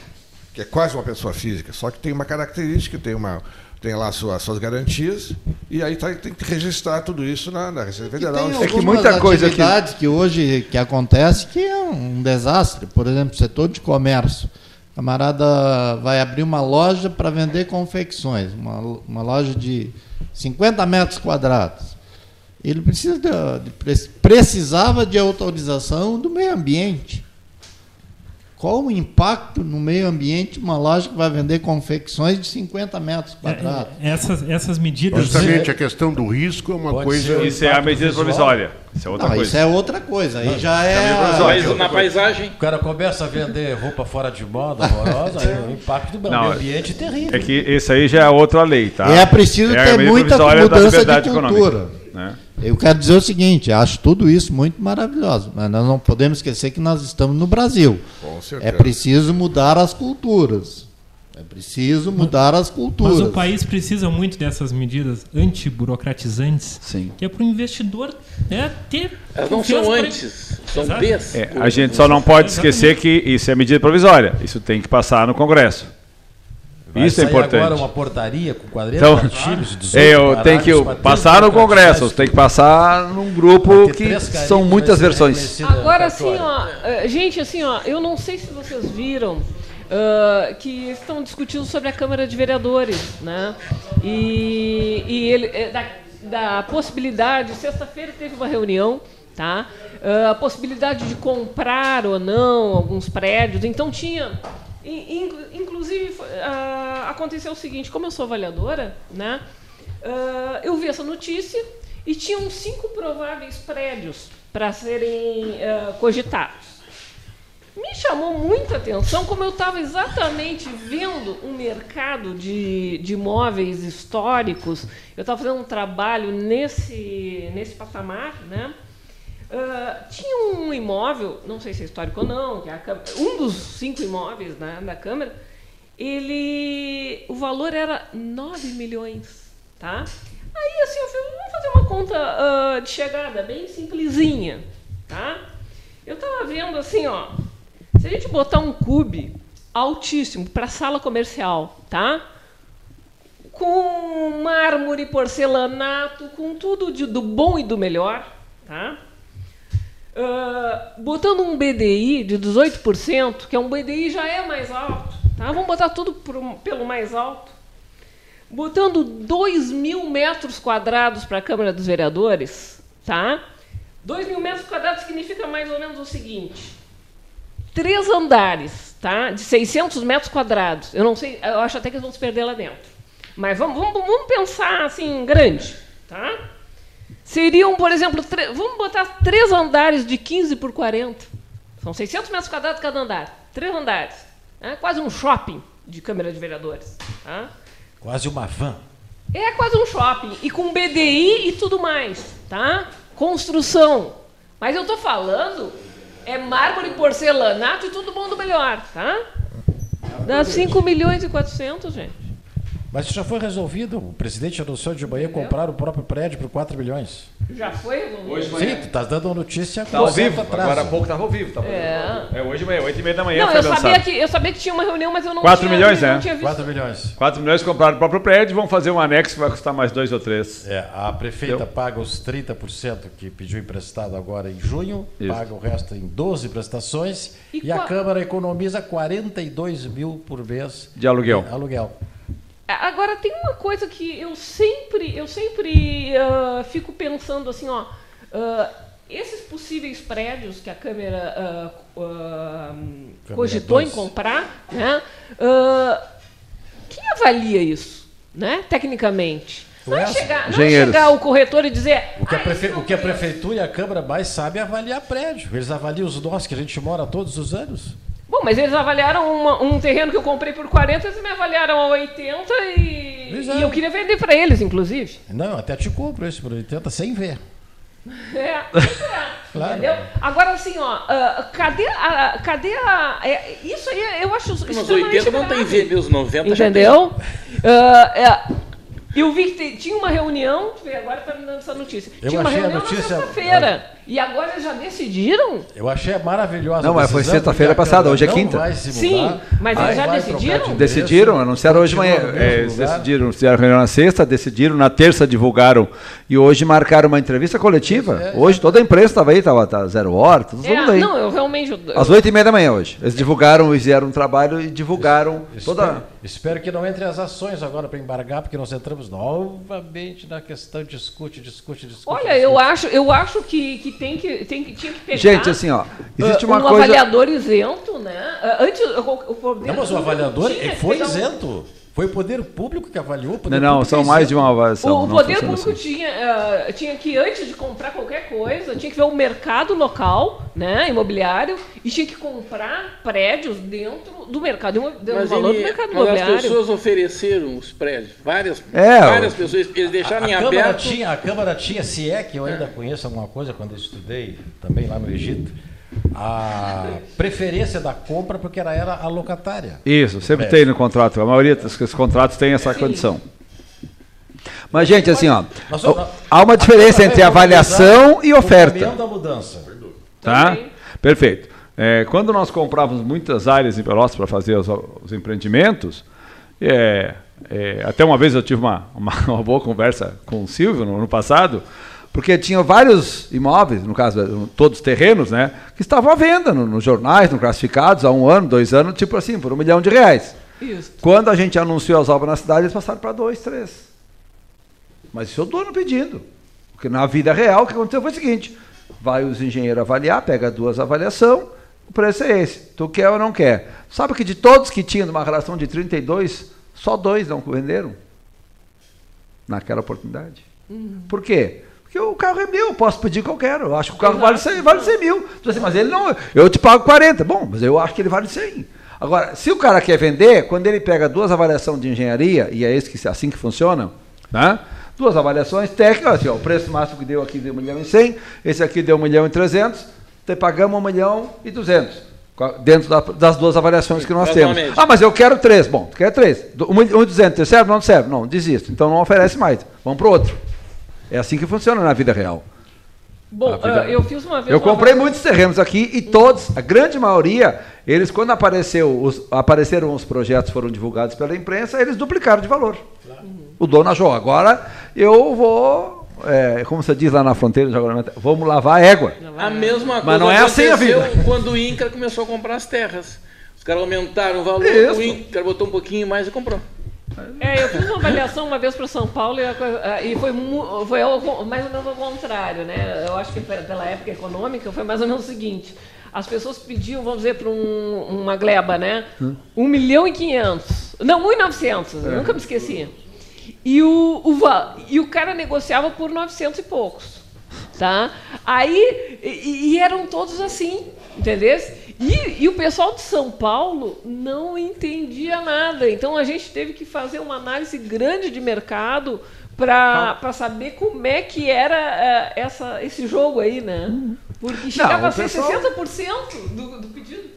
que é quase uma pessoa física, só que tem uma característica, tem, uma, tem lá suas, suas garantias, e aí tá, tem que registrar tudo isso na, na Receita Federal. é que muita coisa que... que hoje que acontece que é um desastre. Por exemplo, setor de comércio. O camarada vai abrir uma loja para vender confecções, uma, uma loja de 50 metros quadrados. Ele precisa de, de, precisava de autorização do meio ambiente. Qual o impacto no meio ambiente uma loja que vai vender confecções de 50 metros quadrados? É, essas, essas medidas. Justamente a questão do risco é uma Pode coisa. Isso é a medida provisória. Isso é outra Não, coisa. Isso é outra coisa. Aí já é. Mas na paisagem. O cara começa a vender roupa fora de moda, horrorosa, aí o impacto do meio ambiente é terrível. É que isso aí já é outra lei, tá? É preciso é ter muita mudança de cultura. Né? Eu quero dizer o seguinte, acho tudo isso muito maravilhoso, mas nós não podemos esquecer que nós estamos no Brasil. É preciso mudar as culturas. É preciso mudar as culturas. Mas o país precisa muito dessas medidas antiburocratizantes, Sim. que é para o investidor né, ter. Elas não são antes, são Exato. É, a gente só não pode esquecer que isso é medida provisória. Isso tem que passar no Congresso. Vai isso é importante. agora uma portaria com 40 Então, artigos, 18 é, eu tenho que passar no Congresso, tem que passar num grupo que são muitas ser versões. Agora assim, ó, eh, gente, assim, ó, eu não sei se vocês viram ah, que estão discutindo sobre a Câmara de Vereadores, né? E, e ele eh, da, da possibilidade, sexta-feira teve uma reunião, tá? Ah, a possibilidade de comprar ou não alguns prédios. Então tinha Inclusive, ah, aconteceu o seguinte, como eu sou avaliadora, né? ah, eu vi essa notícia e tinham cinco prováveis prédios para serem ah, cogitados. Me chamou muita atenção como eu estava exatamente vendo um mercado de, de imóveis históricos. Eu estava fazendo um trabalho nesse, nesse patamar, né? Ah, tinha um imóvel, não sei se é histórico ou não, que é um dos cinco imóveis né, da Câmara, ele, o valor era 9 milhões, tá? Aí assim, eu falei, vamos fazer uma conta ah, de chegada bem simplesinha, tá? Eu estava vendo assim, ó, se a gente botar um cube altíssimo para sala comercial, tá? Com mármore, porcelanato, com tudo de- do bom e do melhor, tá? Ah, botando um BDI de 18%, que é um BDI já é mais alto, tá? Vamos botar tudo pelo mais alto. Botando 2 mil metros quadrados para a Câmara dos Vereadores, tá? 2 mil metros quadrados significa mais ou menos o seguinte: três andares, tá? De 600 metros quadrados. Eu não sei, eu acho até que eles vão se perder lá dentro. Mas vamos, vamos, vamos pensar assim, grande, tá? Seriam, por exemplo, vamos botar três andares de 15 por 40. São 600 metros quadrados cada andar. Três andares. né? Quase um shopping de Câmara de Vereadores. Tá? Quase uma van. É quase um shopping. E com BDI e tudo mais. Tá? Construção. Mas eu estou falando é mármore, porcelanato e tudo bom do melhor. Tá? Dá 5 milhões e 400, gente. Mas isso já foi resolvido. O presidente anunciou de manhã comprar o próprio prédio por 4 milhões. Já foi resolvido? Hoje Sim, tu estás dando uma notícia Tá ao vivo, atraso. agora há pouco estava ao vivo. Tava É. é hoje de manhã, 8 e meia da manhã Não, foi eu lançado. sabia, que, eu sabia que tinha uma reunião, mas eu não 4 tinha, milhões, não né? tinha visto. 4 milhões. 4 milhões compraram o próprio prédio, vão fazer um anexo que vai custar mais dois ou três. É, a prefeita Deu? paga os 30% que pediu emprestado agora em junho, Isso. paga o resto em 12 prestações E e, a Câmara economiza 42 mil por mês De aluguel. de aluguel. Agora tem uma coisa que eu sempre, eu sempre ah, fico pensando assim, ó, ah, esses possíveis prédios que a Câmara ah, ah, cogitou em comprar, né? quem avalia isso, né? Tecnicamente. Não é, Essa? chegar, não é chegar o corretor e dizer. O que, a "Ah, prefe- o que a presta." prefeitura e a Câmara mais sabem é avaliar prédio. Eles avaliam os nossos que a gente mora todos os anos. Bom, mas eles avaliaram uma- um terreno que eu comprei por 40, eles me avaliaram a 80 e, é. e eu queria vender para eles, inclusive. Não, até te compro esse por 80 sem ver. É, Claro. entendeu? Agora assim, ó, ah, cadê a, cadê a, é, isso aí eu acho Mas extremamente 80 não tem grave. ver, meus 90 já Entendeu? Ah, é, eu vi que te- tinha uma reunião, agora tá me dando essa notícia. Eu tinha uma achei a reunião notícia- na sexta-feira. E agora eles já decidiram? Eu achei maravilhosa. Não, mas foi sexta-feira passada, hoje é quinta. Sim, mas eles já decidiram? Decidiram, anunciaram hoje de manhã. É, decidiram, fizeram reunião na sexta, decidiram, na terça divulgaram e hoje marcaram uma entrevista coletiva. É, hoje toda a imprensa estava aí, estava tá, zero hora, todo É, mundo aí. não, eu realmente. eu- Às oito e meia da manhã hoje. Eles divulgaram, fizeram um trabalho e divulgaram toda. Espero, espero que não entre as ações agora para embargar, porque nós entramos novamente na questão discute, discute, discute. Olha, discute. eu acho, eu acho que, que tem que tem que tinha que pegar. Gente, assim, ó, existe uma um coisa- avaliador isento, né? Antes o, o poder Não, mas o público avaliador foi um- isento. Foi o poder público que avaliou. o poder Não, não, são é mais de uma avaliação. O não poder público assim. tinha, ah, tinha que, antes de comprar qualquer coisa, tinha que ver o mercado local, né, imobiliário, e tinha que comprar prédios dentro do mercado, do Mas, valor ele- do mercado imobiliário. as pessoas ofereceram os prédios. Várias, É, várias o- pessoas. Eles deixaram a em Câmara aberto. Tinha, a Câmara tinha, se é que eu ainda conheço alguma coisa, quando eu estudei também lá no Egito, a preferência da compra porque ela era a locatária. Isso, sempre É. tem no contrato. A maioria dos contratos tem essa condição. Mas, gente, assim, ó, há uma diferença entre avaliação e O oferta. caminhão da mudança. Tá? Perfeito. É, quando nós comprávamos muitas áreas em Pelotas para fazer os, os empreendimentos, é, é, até uma vez eu tive uma, uma, uma boa conversa com o Silvio no ano passado, porque tinha vários imóveis, no caso, todos terrenos, né, que estavam à venda no- nos jornais, no classificados, há um ano, dois anos, tipo assim, por um milhão de reais. Isso. Quando a gente anunciou as obras na cidade, eles passaram para dois, três. Mas isso é o dono pedindo. Porque na vida real, o que aconteceu foi o seguinte: vai os engenheiros avaliar, pega duas avaliações, o preço é esse. Tu quer ou não quer? Sabe que de todos que tinham uma relação de 32, só dois não venderam? Naquela oportunidade. Por quê? Porque o carro é meu, eu posso pedir o que eu quero. Eu acho que o carro vale 100, vale 100 mil. Diz assim, mas ele não. Eu te pago 40. Bom, mas eu acho que ele vale 100. Agora, se o cara quer vender, quando ele pega duas avaliações de engenharia, e é esse que, assim que funciona, né? duas avaliações técnicas, assim, ó, o preço máximo que deu aqui deu 1 milhão e 100, esse aqui deu 1 milhão e 300, te pagamos 1 milhão e 200, dentro da- das duas avaliações que nós temos. Ah, mas eu quero três. Bom, tu quer três. 1 milhão e 200, te serve? Não serve? Não, desisto. Então não oferece mais. Vamos para o outro. É assim que funciona na vida real. Bom, vida- ah, eu fiz uma vez. Eu uma comprei avaliação- muitos terrenos aqui e todos, a grande maioria, eles quando apareceu os- apareceram os projetos foram divulgados pela imprensa, eles duplicaram de valor. O dono achou, agora eu vou, é, como você diz lá na fronteira, vamos lavar a égua. A mesma coisa Mas não é assim a aconteceu vida. quando o INCRA começou a comprar as terras. Os caras aumentaram o valor, Isso. o INCRA botou um pouquinho mais e comprou. É, eu fiz uma avaliação uma vez para São Paulo e, ah, e foi, foi ao mais ou menos ao contrário, né? Eu acho que pe- pela época econômica foi mais ou menos o seguinte: as pessoas pediam, vamos dizer, para um, uma gleba, né? Um milhão e quinhentos. Não, um e novecentos, eu É. nunca me esqueci. E o, o, e o cara negociava por 900 e poucos. Tá? Aí, e, e eram todos assim, entendeu? E, e o pessoal de São Paulo não entendia nada. Então a gente teve que fazer uma análise grande de mercado para saber como é que era eh, essa, esse jogo aí, né? Porque chegava o a ser pessoal- 60% do, do pedido.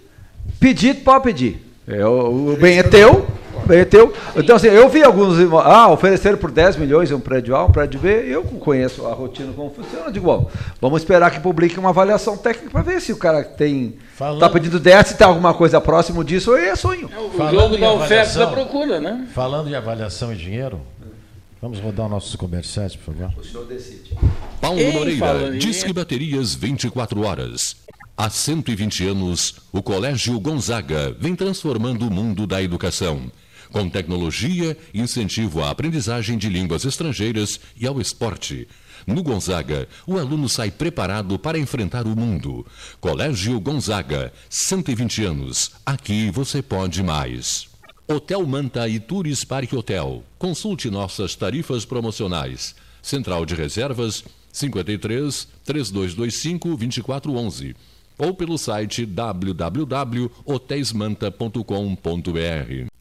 Pedir, pode pedir. É, o, o bem é teu, bem é teu. Então, assim, eu vi alguns. Ah, ofereceram por 10 milhões um prédio A, um prédio B. Eu conheço a rotina como funciona. Eu digo, bom, vamos esperar que publique uma avaliação técnica para ver se o cara tem. Está pedindo 10, se tem alguma coisa próximo disso, aí é sonho. O jogo da oferta da procura, né? Falando em avaliação e dinheiro, vamos rodar nossos comerciais, por favor. O senhor decide. Paulo Quem Moreira, Disque Baterias 24 horas. Há 120 anos, o Colégio Gonzaga vem transformando o mundo da educação. Com tecnologia incentivo à aprendizagem de línguas estrangeiras e ao esporte. No Gonzaga, o aluno sai preparado para enfrentar o mundo. Colégio Gonzaga, 120 anos. Aqui você pode mais. Hotel Manta e Tours Parque Hotel. Consulte nossas tarifas promocionais. Central de Reservas 53 3225 2411 ou pelo site www.hotelsmanta.com.br.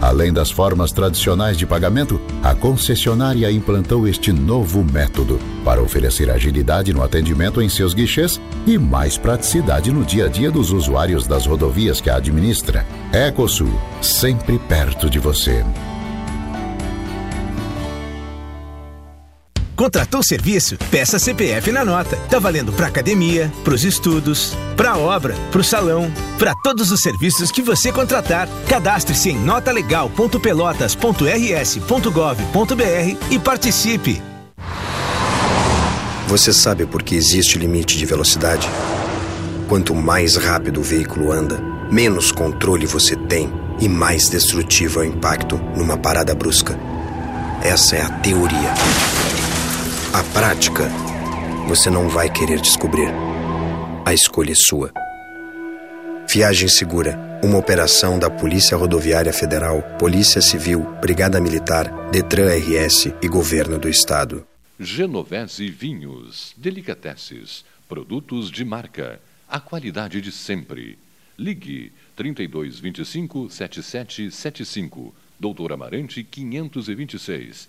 Além das formas tradicionais de pagamento, a concessionária implantou este novo método para oferecer agilidade no atendimento em seus guichês e mais praticidade no dia a dia dos usuários das rodovias que a administra. Ecosul, sempre perto de você. Contratou serviço? Peça CPF na nota. Tá valendo para academia, para os estudos, para obra, para o salão, para todos os serviços que você contratar. Cadastre-se em notalegal.pelotas.rs.gov.br e participe. Você sabe por que existe limite de velocidade? Quanto mais rápido o veículo anda, menos controle você tem e mais destrutivo é o impacto numa parada brusca. Essa é a teoria. A prática, você não vai querer descobrir. A escolha é sua. Viagem Segura, uma operação da Polícia Rodoviária Federal, Polícia Civil, Brigada Militar, Detran RS e Governo do Estado. Genovese Vinhos, Delicateces, produtos de marca, a qualidade de sempre. Ligue 3225 7775, Doutor Amarante 526.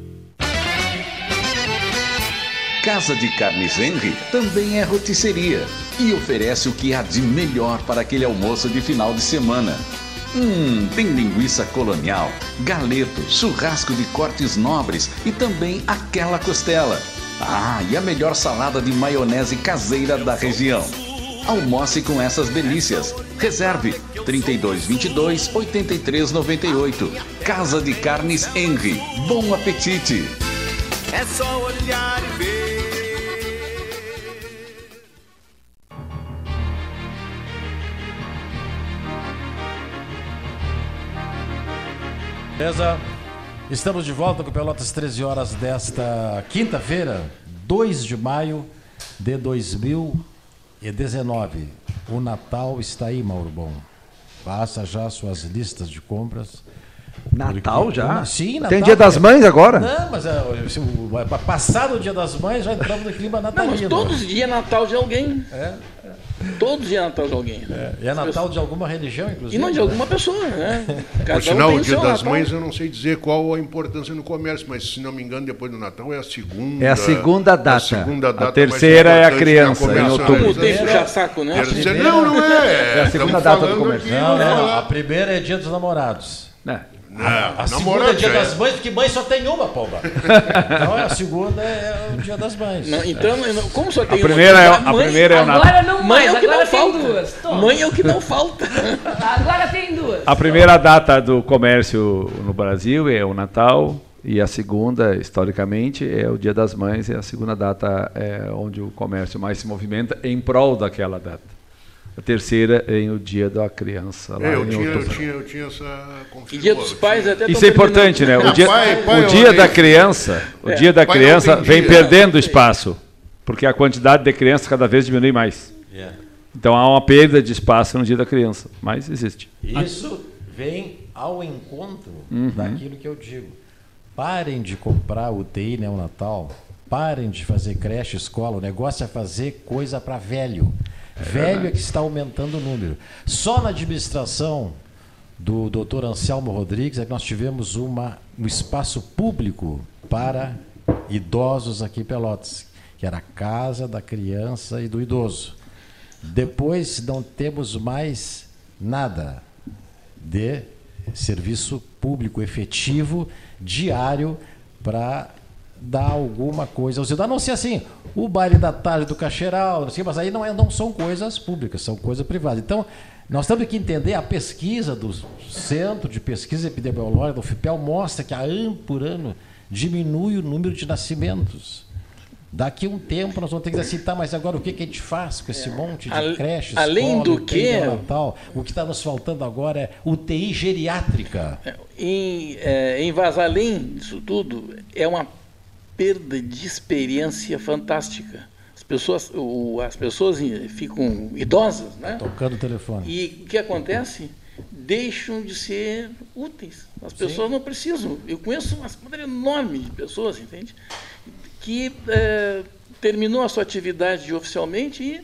Casa de Carnes Henry também é rotisseria e oferece o que há de melhor para aquele almoço de final de semana. Hum, tem linguiça colonial, galeto, churrasco de cortes nobres e também aquela costela. Ah, e a melhor salada de maionese caseira da região. Almoce com essas delícias. Reserve 3222 8398. Casa de Carnes Henry. Bom apetite. É só olhar e ver. Beleza? Estamos de volta com Pelotas 13 horas desta quinta-feira, 2 de maio de 2019. O Natal está aí, Mauro Bom. Faça já suas listas de compras. Natal Porque- já? Sim, Natal. Tem Dia das Mães agora? Não, mas é, passado o Dia das Mães, já entramos no clima Não, natalino. mas todos os dias é Natal de alguém. É. Todos os dias é Natal de alguém. E é Natal de alguma religião, inclusive. E não de alguma pessoa, né? Cada Por sinal, tem o Dia das Natal. Mães eu não sei dizer qual a importância no comércio, mas se não me engano, depois do Natal é a segunda. É a segunda data. a segunda A data mais terceira é a criança, em outubro. Como tem comercialização. puxa-saco, né? Terceira- Não, não é. É a segunda Estamos data do comércio. aqui, Não, não, falar. a primeira é Dia dos Namorados. Não, A segunda é Dia já é. das Mães, porque mãe só tem uma, pomba. Então a segunda é o Dia das Mães. Não, então, como só tem uma- primeira é- a mãe- primeira é o Natal. Agora não Mãe mais, é o que agora não tem falta. duas. Toma. Mãe é o que não falta. Agora tem duas. A primeira data do comércio no Brasil é o Natal e a segunda, historicamente, é o Dia das Mães e a segunda data é onde o comércio mais se movimenta em prol daquela data. A terceira é o Dia da Criança. Lá É, eu, em tinha, eu, outubro. tinha, eu tinha essa E dia dos pais até Isso é importante, né? O dia, pai- pai o dia da criança, o É, dia da pai criança vem dia. perdendo espaço, porque a quantidade de crianças cada vez diminui mais. Yeah. Então há uma perda de espaço no dia da criança, mas existe. Isso vem ao encontro Uhum. daquilo que eu digo. Parem de comprar UTI neonatal, parem de fazer creche, escola. O negócio é fazer coisa para velho. Velho é que está aumentando o número. Só na administração do Dr. Anselmo Rodrigues é que nós tivemos uma, um espaço público para idosos aqui em Pelotas, que era a casa da criança e do idoso. Depois não temos mais nada de serviço público efetivo diário para dar alguma coisa. A não ser assim, o baile da tarde do Cacheral, não sei, mas aí não, é, não são coisas públicas, são coisas privadas. Então, nós temos que entender a pesquisa do Centro de Pesquisa Epidemiológica, do FIPEL, mostra que a ano por ano diminui o número de nascimentos. Daqui a um tempo nós vamos ter que dizer assim, tá, mas agora o que, que a gente faz com esse monte de Ale- creches? além do que- Natal, o que está nos faltando agora é UTI geriátrica. Em, é, em Vasalim, isso tudo, é uma perda de experiência fantástica. As pessoas, o- as pessoas ficam idosas, né? Tocando o telefone. E o que acontece? Deixam de ser úteis. As pessoas não precisam. Eu conheço uma quantidade enorme de pessoas, entende? Que é, terminou a sua atividade oficialmente e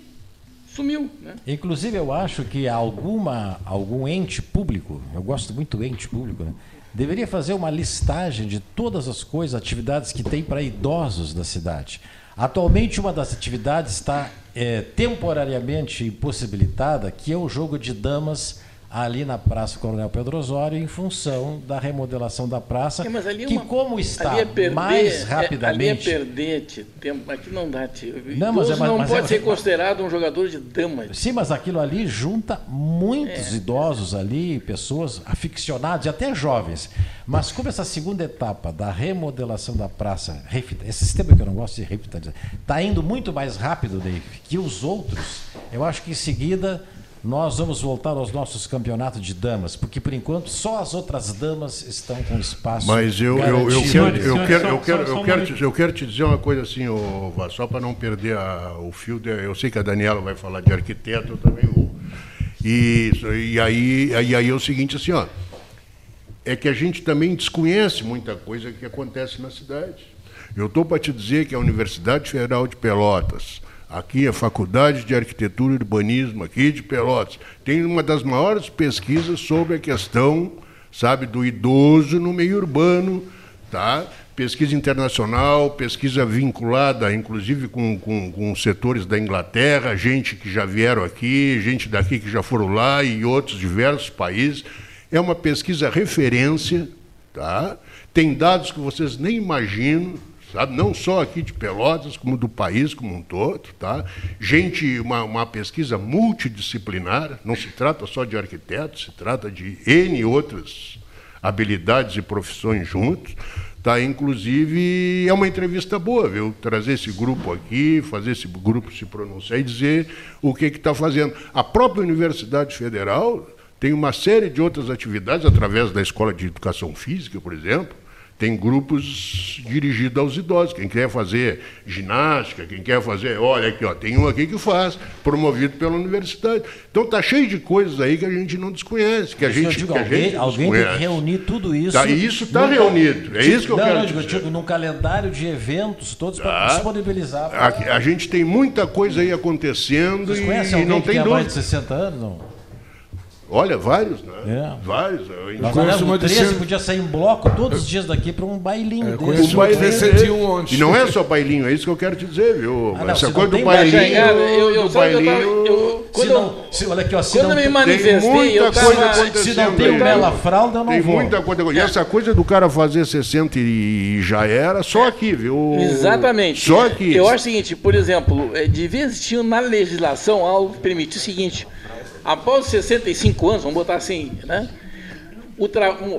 sumiu. Né? Inclusive, eu acho que alguma, algum ente público, eu gosto muito do ente público, né, deveria fazer uma listagem de todas as coisas, atividades que tem para idosos da cidade. Atualmente, uma das atividades está é, temporariamente impossibilitada, que é o jogo de damas ali na Praça Coronel Pedro Osório, em função da remodelação da praça, É, é que como está ali é perder, mais é- rapidamente... ali é perder tempo. Aqui não dá. Não, mas é- mas- não mas pode é- ser considerado um jogador de damas. Sim, mas aquilo ali junta muitos É. idosos ali, pessoas aficionadas e até jovens. Mas como essa segunda etapa da remodelação da praça, esse sistema que eu não gosto de revitalizar, está indo muito mais rápido, Dave, que os outros, eu acho que em seguida nós vamos voltar aos nossos campeonatos de damas, porque por enquanto só as outras damas estão com espaço Mas eu, eu, eu, quero, eu, quero, eu, quero, eu, quero, te, eu quero te dizer uma coisa assim, ô, só para não perder a- o fio. de- eu sei que a Daniela vai falar de arquiteto, eu também vou. E, e, aí, aí, aí é o seguinte, assim, ó, é que a gente também desconhece muita coisa que acontece na cidade. Eu estou para te dizer que a Universidade Federal de Pelotas, aqui a Faculdade de Arquitetura e Urbanismo aqui de Pelotas, tem uma das maiores pesquisas sobre a questão, sabe, do idoso no meio urbano, tá? Pesquisa internacional, pesquisa vinculada, inclusive, com, com, com setores da Inglaterra, gente que já vieram aqui, gente daqui que já foram lá e outros diversos países. É uma pesquisa referência, tá? Tem dados que vocês nem imaginam, sabe? Não só aqui de Pelotas, como do país como um todo, tá? Gente, uma, uma pesquisa multidisciplinar, não se trata só de arquitetos, se trata de N outras habilidades e profissões juntos. Tá, inclusive, é uma entrevista boa, viu? Trazer esse grupo aqui, fazer esse grupo se pronunciar e dizer o que está fazendo. A própria Universidade Federal tem uma série de outras atividades, através da Escola de Educação Física, por exemplo, tem grupos dirigidos aos idosos. Quem quer fazer ginástica, quem quer fazer. Olha aqui, ó, tem um aqui que faz, promovido pela universidade. Então está cheio de coisas aí que a gente não desconhece. Que a eu gente, digo, que a alguém, gente alguém tem que reunir tudo isso. Tá, isso está reunido. É isso que eu não, quero não, digo, dizer. digo, num calendário de eventos todos para Tá. disponibilizar. A, a gente tem muita coisa aí acontecendo Vocês e, e alguém não que tem mais de dúvida. 60 anos? Não? Olha, vários, né? É. Vários. Nós olhamos o 13 podia sair em bloco todos os dias daqui para um bailinho desse. Um bailinho desse. E não é só bailinho, é isso que eu quero te dizer, viu? Ah, não, Essa se coisa do bailinho. bailinho, eu- eu- do eu eu- Se não, se, olha aqui, ó, se quando não eu me manifestei, tem muita eu tava- coisa se acontecendo. não tem o Bela Fralda, eu não Tem vou. muita coisa. E essa coisa do cara fazer 60 e já era, só aqui, viu? Exatamente. Só aqui. Eu acho o seguinte, por exemplo, eh, devia existir na legislação algo que permite o seguinte: após 65 anos, vamos botar assim, né?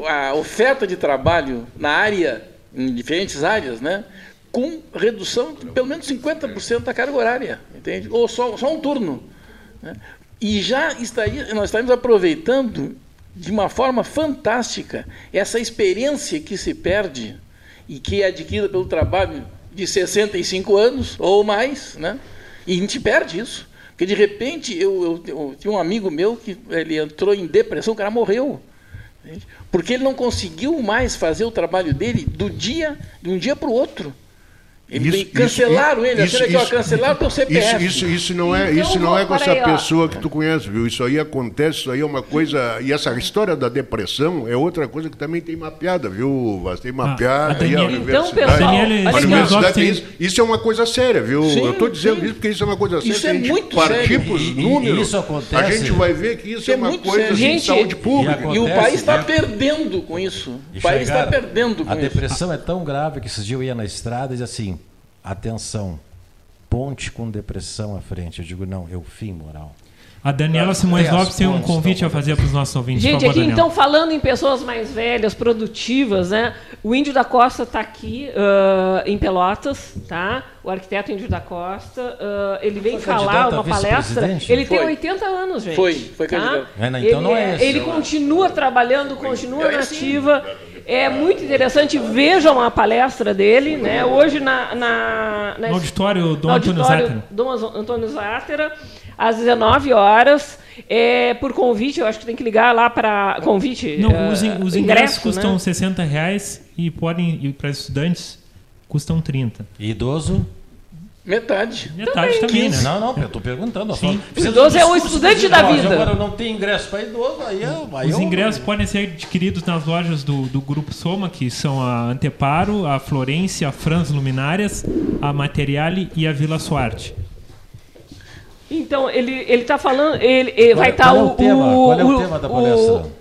a oferta de trabalho na área, em diferentes áreas, né? Com redução de pelo menos 50% da carga horária, entende? Ou só, só um turno. né? E já estaria, nós estaremos aproveitando de uma forma fantástica essa experiência que se perde e que é adquirida pelo trabalho de 65 anos ou mais, né? E a gente perde isso. Porque de repente eu, eu, eu tinha um amigo meu que ele entrou em depressão, o cara morreu. Porque ele não conseguiu mais fazer o trabalho dele do dia, de um dia para o outro. Ele Isso- cancelaram isso- ele, isso- achando que ó, isso- cancelaram teu CPF. Isso, isso, isso não é, Então, isso não é com essa ó. pessoa que tu conhece, viu? Isso aí acontece, isso aí é uma coisa. E essa história da depressão é outra coisa que também tem mapeada, viu? Vaz? Tem mapeada. a Daniele- aí a Então, universidade. pessoal, Daniele, a olha universidade tem isso. Isso é uma coisa séria, viu? Sim, Eu estou dizendo sim. isso porque isso é uma coisa séria. Isso a é muito partir sério. para os números, isso acontece- a gente vai ver que isso, Isso é é uma coisa sério. de Gente, saúde pública. e E o Acontece, país está né? perdendo com isso. E O país está chegaram- perdendo com A isso. depressão é tão grave que esses dias eu ia na estrada e dizia assim: atenção, ponte com depressão à frente. Eu digo, não, é o fim moral. A Daniela Simões Tem Lopes tem um convite a fazer para os nossos ouvintes. Gente, favor, aqui Daniela. então falando em pessoas mais velhas, produtivas, né? O Índio da Costa está aqui ah, em Pelotas, tá? O arquiteto Índio da Costa, ah, ele vem falar uma palestra. Ele tem Foi. 80 anos, gente. Foi, foi tá? candidato. É, não, então ele, não é esse. ele continua trabalhando, continua É na esse. ativa. É muito interessante. Vejam a palestra dele, né? Hoje na, na, na No auditório do no Antônio Zátera. Dom Antônio Zátera, às 19 horas. É, por convite, eu acho que tem que ligar lá para convite. Não, eh, os, in- os ingressos ingresso, custam né? 60 reais e podem e para estudantes custam 30. E idoso? Metade. Metade também, né? Não, não, eu estou perguntando. Sim. O idoso é o estudante da vida. Agora não tem ingresso para idoso, aí eu. Aí Os eu- ingressos podem ser adquiridos nas lojas do, do Grupo Soma, que são a Anteparo, a Florência, a Franz Luminárias, a Materiale e a Vila Suarte. Então, ele, ele tá falando. Ele, ele Qual vai é- estar qual é o. o tema? Qual é o tema da palestra? O,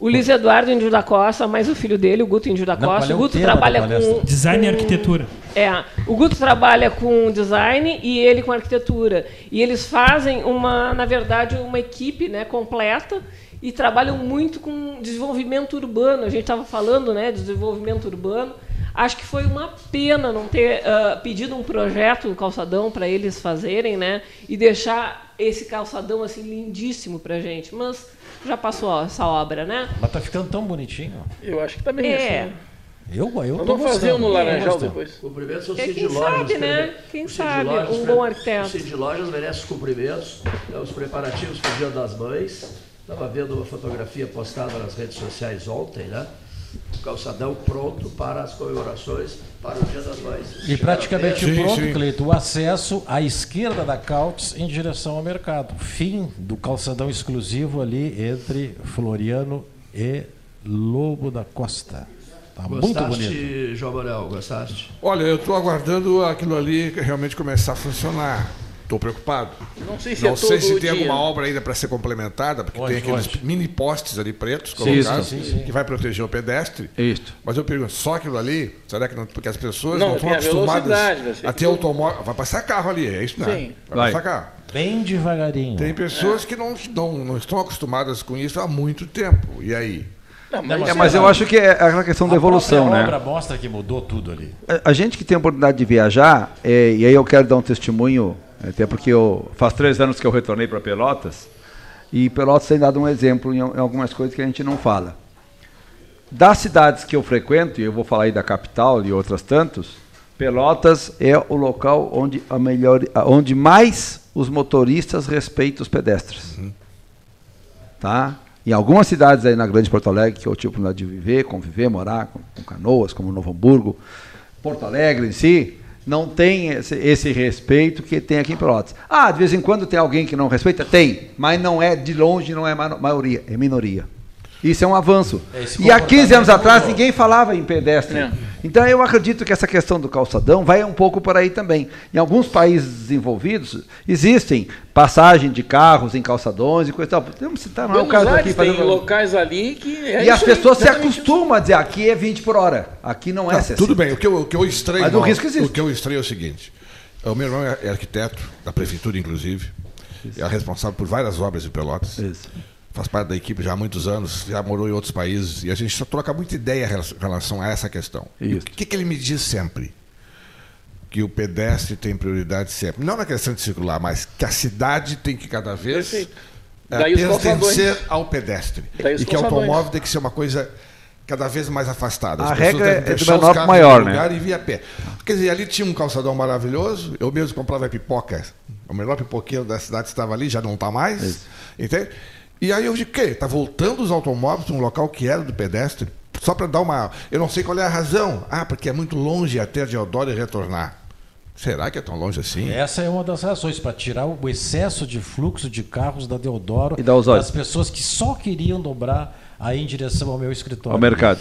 o Luiz Eduardo Índio da Costa, mais o filho dele, o Guto Índio da Não, Costa. é o o Guto tema trabalha com. Design e arquitetura. É, o Guto trabalha com design e ele com arquitetura. E eles fazem uma, na verdade, uma equipe né, completa e trabalham muito com desenvolvimento urbano. A gente estava falando né, de desenvolvimento urbano. Acho que foi uma pena não ter ah, pedido um projeto no calçadão para eles fazerem, né? E deixar esse calçadão assim lindíssimo para gente. Mas já passou essa obra, né? Mas tá ficando tão bonitinho. Eu acho que tá bem É. assim. Eu, eu tô vamos fazer um no. Laranjal depois. Cumprimentos ao É, Cid quem Lojas. sabe, né? Quem o Cid sabe, Lojas um bom arquiteto. O Cid Lojas merece os cumprimentos. É, os preparativos para o Dia das Mães. Estava vendo uma fotografia postada nas redes sociais ontem, né? O calçadão pronto para as comemorações para o Dia das Mães. E praticamente a pronto, tempo. Cleito, o acesso à esquerda da Cautes em direção ao mercado. Fim do calçadão exclusivo ali entre Floriano e Lobo da Costa. Tá muito bonito. Gostaste, João Manuel? Gostaste? Olha, eu estou aguardando aquilo ali realmente começar a funcionar. Estou preocupado. Não sei se é Não sei todo se tem dia. alguma obra ainda para ser complementada, porque Onde, tem aqueles onde? mini postes ali pretos colocados sim, sim, sim. que vai proteger o pedestre. Isso. Mas eu pergunto, só aquilo ali, será que não. Porque as pessoas Não, não, estão a acostumadas a ter automóvel. Vai passar carro ali, é isso, né? Sim. Vai, Vai. passar carro. Bem devagarinho. Tem pessoas que não, não, não estão acostumadas com isso há muito tempo. E aí? Não, Não, É, mas eu acho que é aquela questão da evolução, a né? obra mostra que mudou tudo ali. A, a gente que tem a oportunidade de viajar, é, e aí eu quero dar um testemunho, até porque eu, faz três anos que eu retornei para Pelotas, e Pelotas tem dado um exemplo em, em algumas coisas que a gente não fala. Das cidades que eu frequento, e eu vou falar aí da capital e outras tantos, Pelotas é o local onde, a melhor, onde mais os motoristas respeitam os pedestres. Tá? Em algumas cidades aí na Grande Porto Alegre, que eu tive a oportunidade de viver, conviver, morar, com, com Canoas, como Novo Hamburgo, Porto Alegre em si, não tem esse, esse respeito que tem aqui em Pelotas. Ah, de vez em quando tem alguém que não respeita? Tem, mas não é, de longe, não é ma- maioria, é minoria. Isso é um avanço. Esse E há 15 anos comportamento atrás mudou. ninguém falava em pedestre. É. Então eu acredito que essa questão do calçadão vai um pouco por aí também. Em alguns países desenvolvidos existem passagem de carros em calçadões e coisa e tal. Podemos citar, não é o caso aqui. Tem fazendo- locais ali que. é e as isso aí, pessoas se acostumam a dizer aqui é 20 por hora, aqui não é Não, 60. tudo bem, o que eu, o que eu estranho. Mas o risco existe. O que eu estranho é o seguinte: o meu irmão é é arquiteto, da prefeitura, inclusive. É responsável por várias obras em Pelotas. Faz parte da equipe já há muitos anos, já morou em outros países. E a gente só troca muita ideia em relação- a essa questão. O que, que ele me diz sempre? Que o pedestre tem prioridade sempre. Não na questão de circular, mas que a cidade tem que cada vez é, pertencer ao pedestre. Daí E que o automóvel tem que ser uma coisa cada vez mais afastada. As A pessoas regra é do os menor carros maior, né? lugar e vir a pé. Quer dizer, ali tinha um calçadão maravilhoso, eu mesmo comprava pipoca. O melhor pipoqueiro da cidade estava ali, já não está mais. Entende? E aí eu digo, o quê? Está voltando os automóveis para um local que era do pedestre? Só para dar uma. Eu não sei qual é a razão. Ah, porque é muito longe até Deodoro e retornar. Será que é tão longe assim? Essa é uma das razões para tirar o excesso de fluxo de carros da Deodoro E das pessoas que só queriam dobrar aí em direção ao meu escritório. Ao mercado.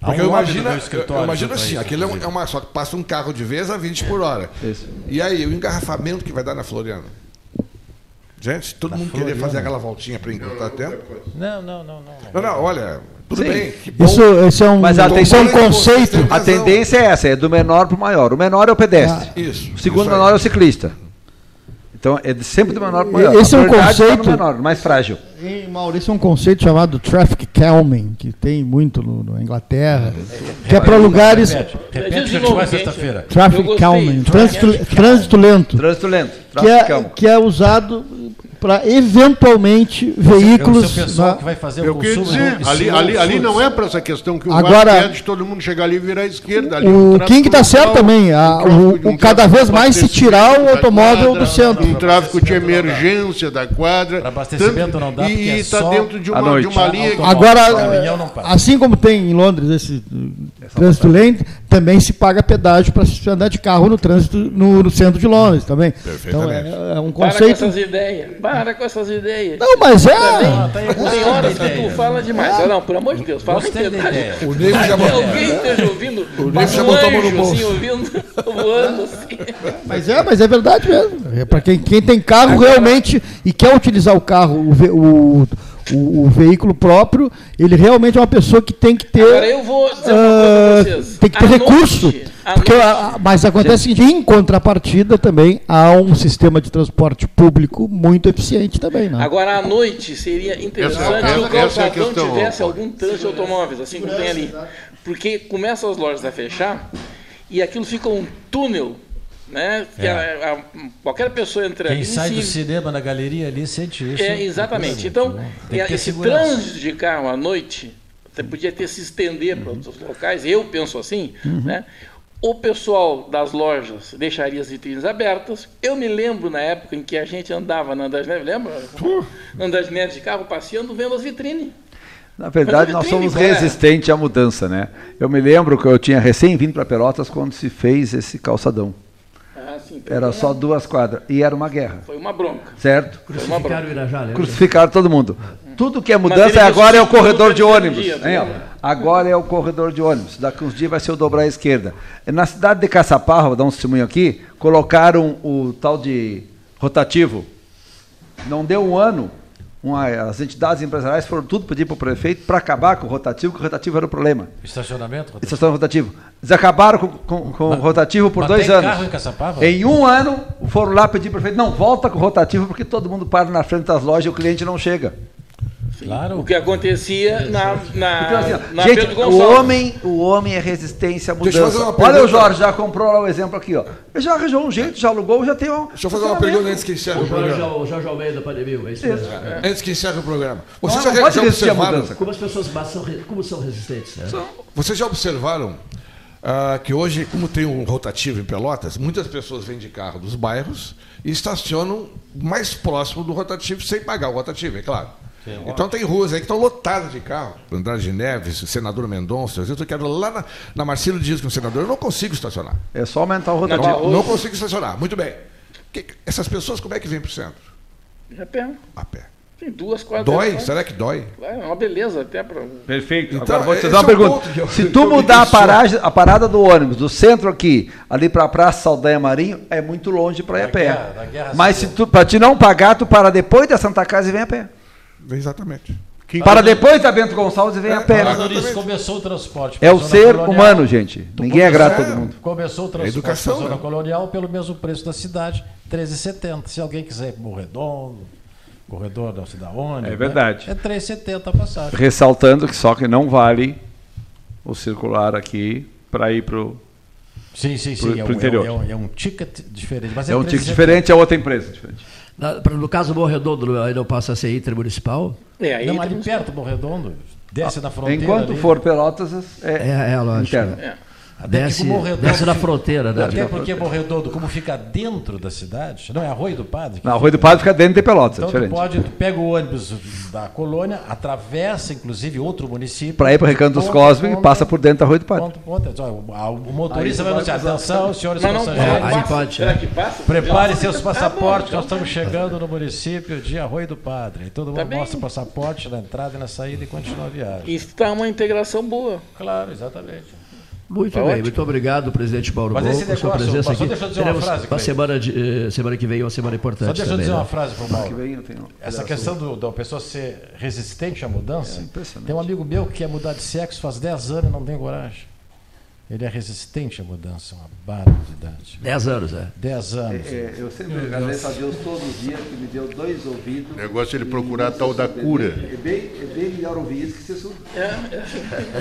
Porque um eu lobby do imagino, eu, eu imagino assim, isso, aquele é, um- é uma. Só que passa um carro de vez a 20 por hora. Isso. E aí, o engarrafamento que vai dar na Floriana? Gente, todo mundo queria Floriana? fazer aquela voltinha para encurtar tempo? Não, não, não, não. Não, não, olha, tudo Sim. bem. Que bom. Isso, esse é um, Mas a isso é um conceito. A tendência é essa, é do menor para o maior. O menor é o pedestre. Ah, Isso, O segundo isso menor é o ciclista. Então é sempre do menor para o maior. Esse é um tá no conceito- menor, mais frágil. Em Maurício é um conceito chamado traffic calming, que tem muito no, na Inglaterra, que é para lugares Repete, repete que sexta-feira. Traffic calming, trânsito, trânsito lento, Trânsito lento. que é, que é usado para eventualmente veículos. É o seu pessoal na- que vai fazer o Eu queria consumo. dizer, ali, ali, ali não é para essa questão que o Agora- Agora, de todo mundo chegar ali e virar à esquerda. Ali, O um tráfego King está certo também. a- um o, um cada vez mais se tirar o automóvel quadra, do centro. Um tráfego de emergência da quadra. Para abastecimento não dá, porque E é está só dentro de à uma, de noite. uma linha. que- Agora, caminhão não passa. assim como tem em Londres esse trânsito lento, também se paga pedágio para se andar de carro no trânsito no, no centro de Londres também. Então é, é um Para com conceito. essas ideias. Para com essas ideias. Não, mas é. Também, tem horas que tu fala demais. Ah, não, pelo amor de Deus, fala Gostei ideia. O nego já Se botou, alguém esteja ouvindo, nego passa já um botou no anjo, bolso. assim, ouvindo, voando assim. Mas é, mas é verdade mesmo. É para quem, quem tem carro realmente e quer utilizar o carro, o, o, o, o veículo próprio, ele realmente é uma pessoa que tem que ter. Agora eu vou dizer uma coisa pra vocês. tem que ter À recurso. noite, porque, noite. a- a- mas acontece que, em contrapartida, também há um sistema de transporte público muito eficiente também. Né? Agora, à noite, seria interessante Essa- o essa é a calçadão questão, tivesse algum trânsito de automóveis, assim como tem ali. Porque começam as lojas a fechar e aquilo fica um túnel, né? Que É. a- a- qualquer pessoa entra Quem ali sai do cinema na galeria ali sente isso. É, exatamente. Então, Tem que ter esse segurança. trânsito de carro à noite podia ter se estender para outros locais, eu penso assim, né? O pessoal das lojas deixaria as vitrines abertas. Eu me lembro na época em que a gente andava na Andas Neves, lembra? Na Andas Neves de carro, passeando, vendo as vitrines. Na verdade, nós somos é? resistentes à mudança, né? Eu me lembro que eu tinha recém vindo para Pelotas quando se fez esse calçadão. Ah, sim, Era só duas quadras. E era uma guerra, Foi uma bronca. certo? Crucificaram o Irajá, lembra? Crucificaram todo mundo. Tudo que é mudança agora é o corredor de ônibus. dia, hein, né? Agora é o corredor de ônibus. Daqui uns dias vai ser o dobrar à esquerda. Na cidade de Caçaparra, vou dar um testemunho aqui, colocaram o tal de rotativo. Não deu um ano, uma, as entidades empresariais foram tudo pedir para o prefeito para acabar com o rotativo, porque o rotativo era o problema. Estacionamento? rotativo? Estacionamento rotativo. Eles acabaram com, com, com o rotativo por mas dois anos. carro em Caçapava? Em um ano, foram lá pedir para o prefeito, não, volta com o rotativo, porque todo mundo para na frente das lojas e o cliente não chega. Claro. O que acontecia na, na, Então, assim, na gente, Pedro o Gonçalves. homem, o homem é resistência à Deixa eu fazer mudança. uma Olha o. Jorge, já comprou lá o exemplo aqui, ó. Ele já arranjou um jeito, já alugou, já tem um. Deixa eu fazer uma pergunta antes que encerre o O programa. o Jorge Almeida Pandemia, é isso mesmo. É, Antes que encerre o programa. Não, Vocês não já, pode já resistir à observaram? mudança. Como as pessoas são, como são resistentes, né? Vocês já observaram ah, que hoje, como tem um rotativo em Pelotas, muitas pessoas vêm de carro dos bairros e estacionam mais próximo do rotativo sem pagar o rotativo, é claro. Sim, então tem ruas aí que estão lotadas de carro. Andrade de Neves, senador Mendonça. Às vezes eu quero lá na, na Marcílio Dias com o senador, eu não consigo estacionar. É só aumentar o Não, rotativo. não consigo estacionar. Muito bem. Que- essas pessoas como é que vêm para o centro? A pé. A pé. Tem duas quadras. Dói? né? Será que dói? É uma beleza até para. Perfeito. Então, Agora vou te fazer uma é pergunta. eu- Se tu mudar a, paragem, a parada do ônibus do centro aqui, ali para a Praça Saldanha Marinho, é muito longe para ir a pé. guerra- guerra Mas se tu, para te não pagar, tu para depois da Santa Casa e vem a pé. Exatamente. Para depois da Bento Gonçalves e vem a pé. Falando nisso, começou o transporte. É o ser colonial. humano, gente. Ninguém agrada todo mundo. Começou o transporte educação, a zona né? colonial pelo mesmo preço da cidade, 13,70. Se alguém quiser ir para Redondo, corredor da cidade onde, É verdade. É 3,70 a passagem. Ressaltando que só que não vale o circular aqui para ir para o Sim, sim, pro- sim. é, pro um, interior. É, um, é um ticket diferente. Mas É um ticket 13,70. diferente, é outra empresa diferente. Na- no caso do Morro Redondo, aí não passa a ser intermunicipal? É, aí Não, ali perto, Bom Redondo. Desce na fronteira. Enquanto ali. for Pelotas, é, É, é lógico. interno. É. Até Desce, desce na fronteira, né? Até porque Morredondo, como fica dentro da cidade, não é Arroio do Padre? Na Rua do Padre fica dentro de Pelotas, é Então tu diferente. pode, tu pega o ônibus da colônia, atravessa inclusive outro município. Para ir para o Recanto dos Cosme e passa por dentro da Rua do Padre. ponta. Ó, O, motorista vai tu anunciar, atenção, senhores Mas não passageiros. Passa. pode, Será é. que passa? Prepare seus tá passaportes, nós estamos chegando no município de Arroio do Padre. Aí todo mundo Tá mostra o passaporte na entrada e na saída e continua a viagem. Está uma integração boa. Claro, exatamente. Muito Tá bem, ótimo. muito obrigado, presidente Mauro Mas Gol, esse por sua presença aqui. deixa eu dizer uma frase, uma semana, de, eh, semana que vem uma semana importante Só deixa eu dizer né? uma frase para o Mauro. Que vem, eu tenho- Essa questão do, da pessoa ser resistente à mudança. É tem um amigo meu que quer mudar de sexo faz 10 anos e não tem coragem. Ele é resistente à mudança, uma barbaridade. 10 anos, é. 10 anos. É, eu sempre agradeço a Deus todos os dias que me deu dois ouvidos. O negócio é ele procurar a tal da cura. É bem, é bem melhor ouvir isso que ser surdo.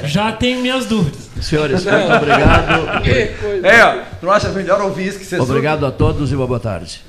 Já tenho minhas dúvidas. Senhores, muito obrigado. Que coisa. É, tu acha melhor ouvir isso que ser surdo? Obrigado a todos e uma boa tarde.